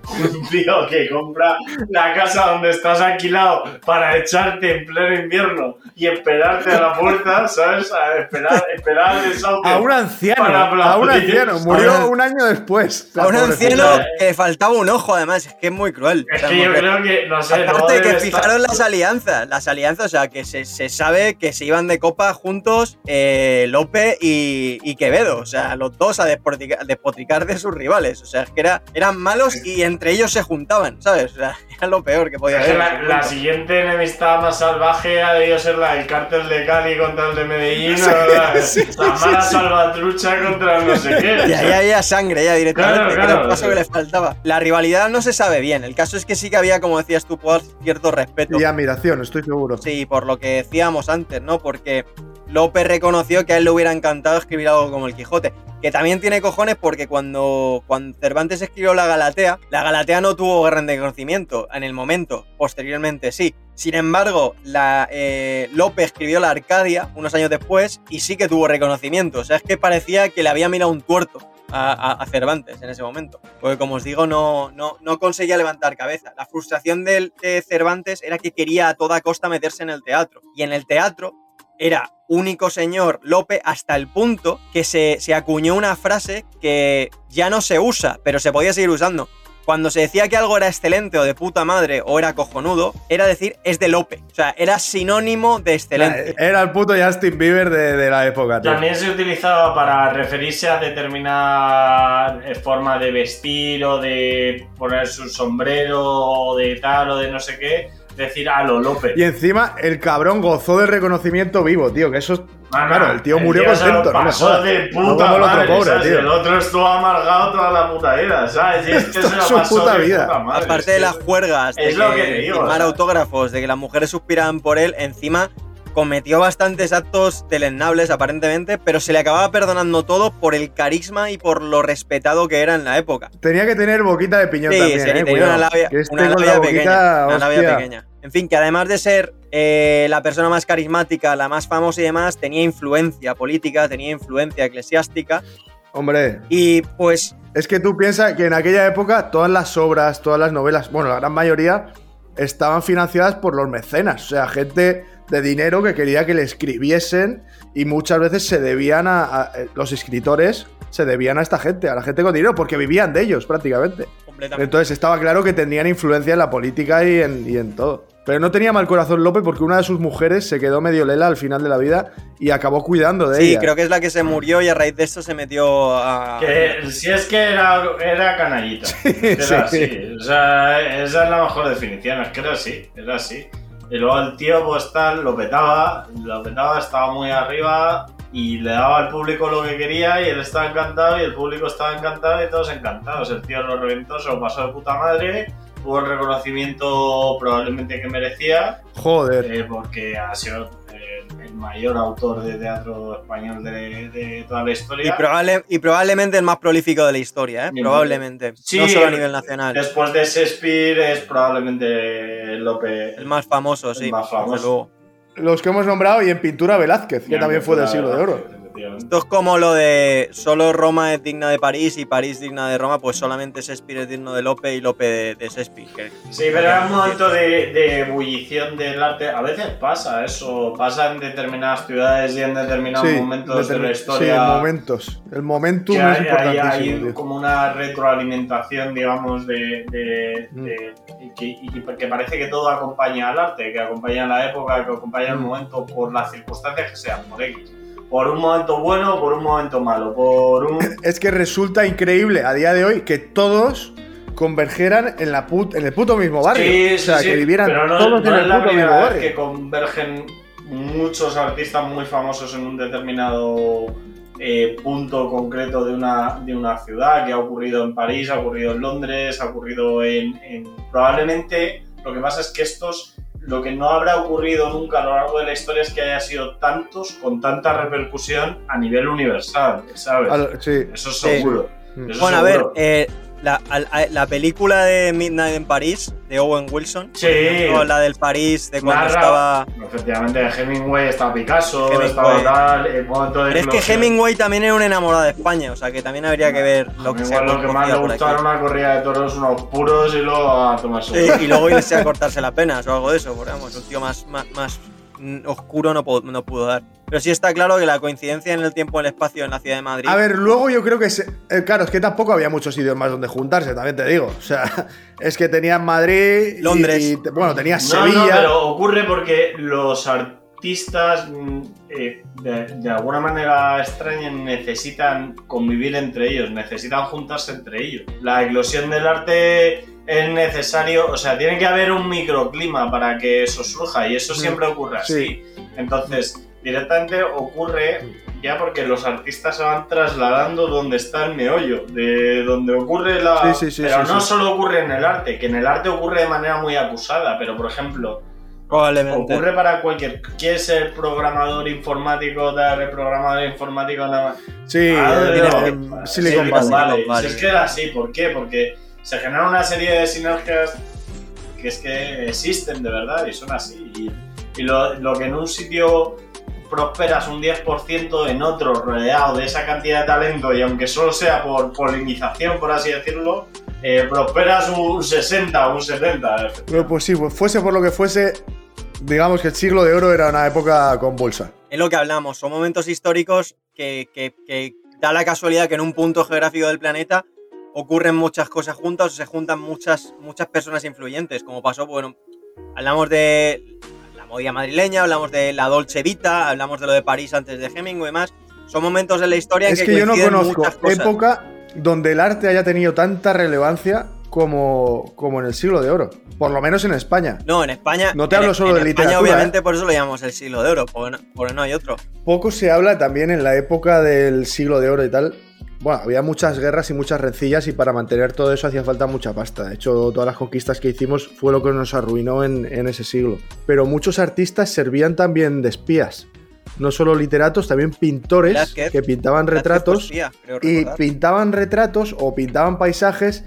un tío que compra la casa donde estás alquilado para echarte en pleno invierno y esperarte a la puerta, ¿sabes? A esperar, esperar el desahucio. A un anciano, Para a un anciano, murió A un- un año después. a un anciano eh. que le faltaba un ojo, además, es que es muy cruel. Es O sea, que yo creo que, no sé, no Aparte de que estar- fijaron las alianzas, las alianzas, o sea, que se, se sabe que se iban de copa juntos eh, Lope y, y Quevedo, o sea, los dos a despotricar, despotricar de sus rivales, o sea, es que era, eran malos y entre ellos se juntaban, ¿sabes? O sea, era lo peor que podía haber. la, la siguiente enemistad más salvaje ha debido ser la del cártel de Cali contra el de Medellín, Sí, o la, sí, la sí, mala sí. salvatrucha contra no sé qué. Y ahí había sangre ya directamente, Claro, claro, el paso sí. que le faltaba. La rivalidad no se sabe bien, el caso es que sí que había, como decías tú, Paul, cierto respeto. Y admiración, estoy seguro. Sí, por lo que decíamos antes, ¿no? Porque López reconoció que a él le hubiera encantado escribir algo como el Quijote. Que también tiene cojones porque cuando, cuando Cervantes escribió la Galatea, la Galatea no tuvo gran reconocimiento en el momento, posteriormente sí. Sin embargo, la, eh, Lope escribió la Arcadia unos años después y sí que tuvo reconocimiento. O sea, es que parecía que le había mirado un tuerto a, a- Cervantes en ese momento. Porque como os digo, no, no, no conseguía levantar cabeza. La frustración de Cervantes era que quería a toda costa meterse en el teatro. Y en el teatro era único señor Lope hasta el punto que se, se acuñó una frase que ya no se usa, pero se podía seguir usando. Cuando se decía que algo era excelente o de puta madre o era cojonudo, era decir es de Lope. O sea, era sinónimo de excelente. Era el puto Justin Bieber de, de la época, tío. También se utilizaba para referirse a determinada eh, forma de vestir o de poner su sombrero o de tal o de no sé qué, decir a lo López. Y encima, el cabrón gozó del reconocimiento vivo, tío. Que eso es. Mano, claro, el tío murió se lo contento, no me jodas. de No puta el otro madre, pobre, ¿sabes? tío. El otro estuvo amargado toda la puta vida, ¿sabes? Y este Esto se es lo su pasó puta de vida. puta madre, Aparte de las juergas, de es lo que digo, firmar autógrafos, de que las mujeres suspiraban por él, encima cometió bastantes actos deleznables aparentemente, pero se le acababa perdonando todo por el carisma y por lo respetado que era en la época. Tenía que tener boquita de piñón Sí, también, sí, eh. tenía una labia, este una con labia la pequeña. Una labia pequeña. En fin, que además de ser eh, la persona más carismática, la más famosa y demás, tenía influencia política, tenía influencia eclesiástica. Hombre, Y pues es que tú piensas que en aquella época todas las obras, todas las novelas, bueno, la gran mayoría estaban financiadas por los mecenas, o sea, gente de dinero que quería que le escribiesen y muchas veces se debían a, a- eh, los escritores se debían a esta gente, a la gente con dinero, porque vivían de ellos prácticamente. Entonces estaba claro que tenían influencia en la política y en, y en todo. Pero no tenía mal corazón Lope porque una de sus mujeres se quedó medio lela al final de la vida y acabó cuidando de Sí, ella. creo que es la que se murió y a raíz de esto se metió a. Que si es que era, era canallita. Era sí. así. O sea, esa es la mejor definición. Es que era así, era así. Y luego el tío, pues tal, lo petaba, lo petaba, estaba muy arriba y le daba al público lo que quería y él estaba encantado y el público estaba encantado y todos encantados. El tío lo reventó, se lo pasó de puta madre, tuvo el reconocimiento probablemente que merecía Joder. eh, porque ha sido eh, el mayor autor de teatro español de, de toda la Y, historia. probable- y probablemente el más prolífico de la historia, ¿eh? Probablemente. Sí, no solo a el- nivel nacional. Después de Shakespeare es probablemente Lope. El más famoso, el sí. más famoso. Los que hemos nombrado y en pintura Velázquez, que también fue del siglo de oro. Esto es como lo de solo Roma es digna de París y París digna de Roma, pues solamente Shakespeare es digno de Lope y Lope de, de Shakespeare. que- Sí, pero era un momento de, de ebullición del arte. A veces pasa eso, pasa en determinadas ciudades y en determinados Sí, momentos de la sí, historia. momentos. El momentum que es hay, hay- hay como una retroalimentación, digamos, de, de- Mm. de- y que, y que- que parece que todo acompaña al arte, que acompaña a la época, que acompaña el Mm. momento por las circunstancias que sean, por X. Por un momento bueno, por un momento malo, por un... Es que resulta increíble a día de hoy que todos convergeran en, la put- en el puto mismo barrio. Sí, o sea, sí, que vivieran pero no, todos no en el la puto mismo barrio. que convergen muchos artistas muy famosos en un determinado eh, punto concreto de una, de una ciudad, que ha ocurrido en París, ha ocurrido en Londres, ha ocurrido en, en- Probablemente lo que pasa es que estos... Lo que no habrá ocurrido nunca a lo largo de la historia es que haya sido tantos con tanta repercusión a nivel universal, ¿sabes? Al- sí. Eso es seguro. Eso Bueno, a ver, eh, la, la película de Midnight en París, de Owen Wilson, Sí. o la del París, de cuando Narra- estaba... Efectivamente, Hemingway, estaba Picasso, Hemingway. estaba tal, el Pero es que. Hemingway también era un enamorado de España, o sea que también habría que ver lo que Igual lo que más le gustaba era una corrida de toros, unos puros y luego a tomar sol. y luego irse a cortarse las penas o algo de eso, porque vamos, un tío más, más, más oscuro no, no pudo dar. Pero sí está claro que la coincidencia en el tiempo y el espacio en la ciudad de Madrid. A ver, luego yo creo que. se- eh, claro, es que tampoco había muchos sitios más donde juntarse, también te digo. O sea, es que tenías Madrid. y- Londres. y bueno, tenías No, Sevilla. no, pero ocurre porque los artistas mm, eh, de, de alguna manera extraña necesitan convivir entre ellos, necesitan juntarse entre ellos. La eclosión del arte es necesario, o sea, tiene que haber un microclima para que eso surja y eso Mm, siempre ocurre así. Entonces, directamente ocurre ya porque los artistas se van trasladando donde está el meollo, de donde ocurre la... Sí, sí, sí, pero sí, no sí. solo ocurre en el arte, que en el arte ocurre de manera muy acusada, pero por ejemplo, probablemente. ocurre para cualquier... ¿Quieres ser programador informático, dar programador informático nada más? Sí, Ah, Silicon. Valley. Si es que era así, ¿por qué? Porque se generan una serie de sinergias que es que existen de verdad y son así. Y, y lo, lo que en un sitio prosperas un 10%, en otro rodeado de esa cantidad de talento y aunque solo sea por polinización, por así decirlo, eh, prosperas un 60 o un 70. Pero pues sí, pues fuese por lo que fuese, digamos que el siglo de oro era una época convulsa. Es lo que hablamos, son momentos históricos que, que- que da la casualidad que en un punto geográfico del planeta ocurren muchas cosas juntas o se juntan muchas, muchas personas influyentes, como pasó, bueno, hablamos de movida madrileña, hablamos de la Dolce Vita, hablamos de lo de París antes de Hemingway y más. Son momentos de la historia en Es que, que yo no conozco época donde el arte haya tenido tanta relevancia como, como en el siglo de oro. Por lo menos en España. No, en España. No te en- hablo solo en de España, literatura, ¿eh? obviamente, por eso lo llamamos el siglo de oro, porque no, porque no hay otro. Poco se habla también en la época del siglo de oro y tal. Bueno, había muchas guerras y muchas rencillas y para mantener todo eso hacía falta mucha pasta. De hecho, todas las conquistas que hicimos fue lo que nos arruinó en, en ese siglo. Pero muchos artistas servían también de espías. No solo literatos, también pintores Velázquez. que pintaban retratos. y pintaban retratos o pintaban paisajes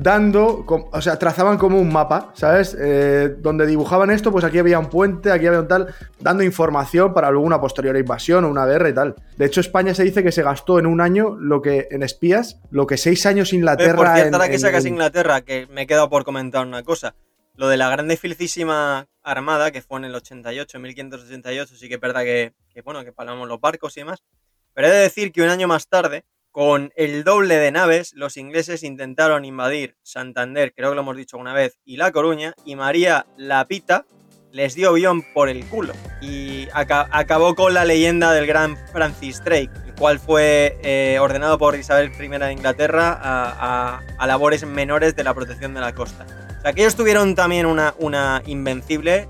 dando, o sea, trazaban como un mapa, ¿sabes? Eh, donde dibujaban esto, pues aquí había un puente, aquí había un tal, dando información para luego una posterior invasión o una guerra y tal. De hecho, España se dice que se gastó en un año lo que en espías, lo que seis años Eh, Inglaterra. por cierto, en- ahora que en- sacas en- Inglaterra, que me he quedado por comentar una cosa. Lo de la grande y felicísima armada, que fue en el 88, 1588, sí que es verdad que, que, bueno, que paramos los barcos y demás. Pero he de decir que un año más tarde, con el doble de naves, los ingleses intentaron invadir Santander, creo que lo hemos dicho una vez, y La Coruña, y María Lapita les dio guion por el culo. Y aca- acabó con la leyenda del gran Francis Drake, el cual fue eh, ordenado por Isabel I de Inglaterra a, labores menores de la protección de la costa. O tuvieron también una invencible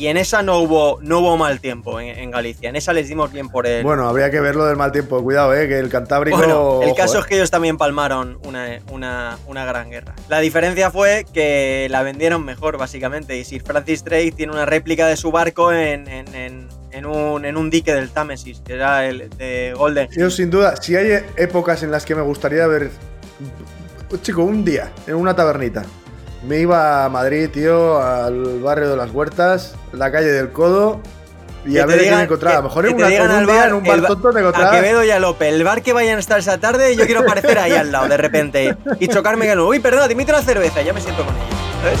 y en esa no hubo, no hubo mal tiempo en, en Galicia. En esa les dimos bien por el... Bueno, habría que ver lo del mal tiempo. Cuidado, eh, que el Cantábrico. Bueno, el ojo, caso eh. es que ellos también palmaron una, una- una gran guerra. La diferencia fue que la vendieron mejor, básicamente. Y Sir Francis Drake tiene una réplica de su barco en, en- en- en un, en un dique del Támesis, que era el de Golden. Yo, sin duda, si hay épocas en las que me gustaría ver. Chico, un día, en una tabernita. Me iba a Madrid, tío, al barrio de las Huertas, la calle del Codo. Y Que a ver qué digan- me encontraba. A lo mejor en, una, en un al día, bar, en un bar tonto, me A encontraba. Quevedo y a Lope, el bar que vayan a estar esa tarde, yo quiero aparecer ahí al lado de repente y chocarme con uy, perdona, te invito a una cerveza, ya me siento con ellos. ¿sabes?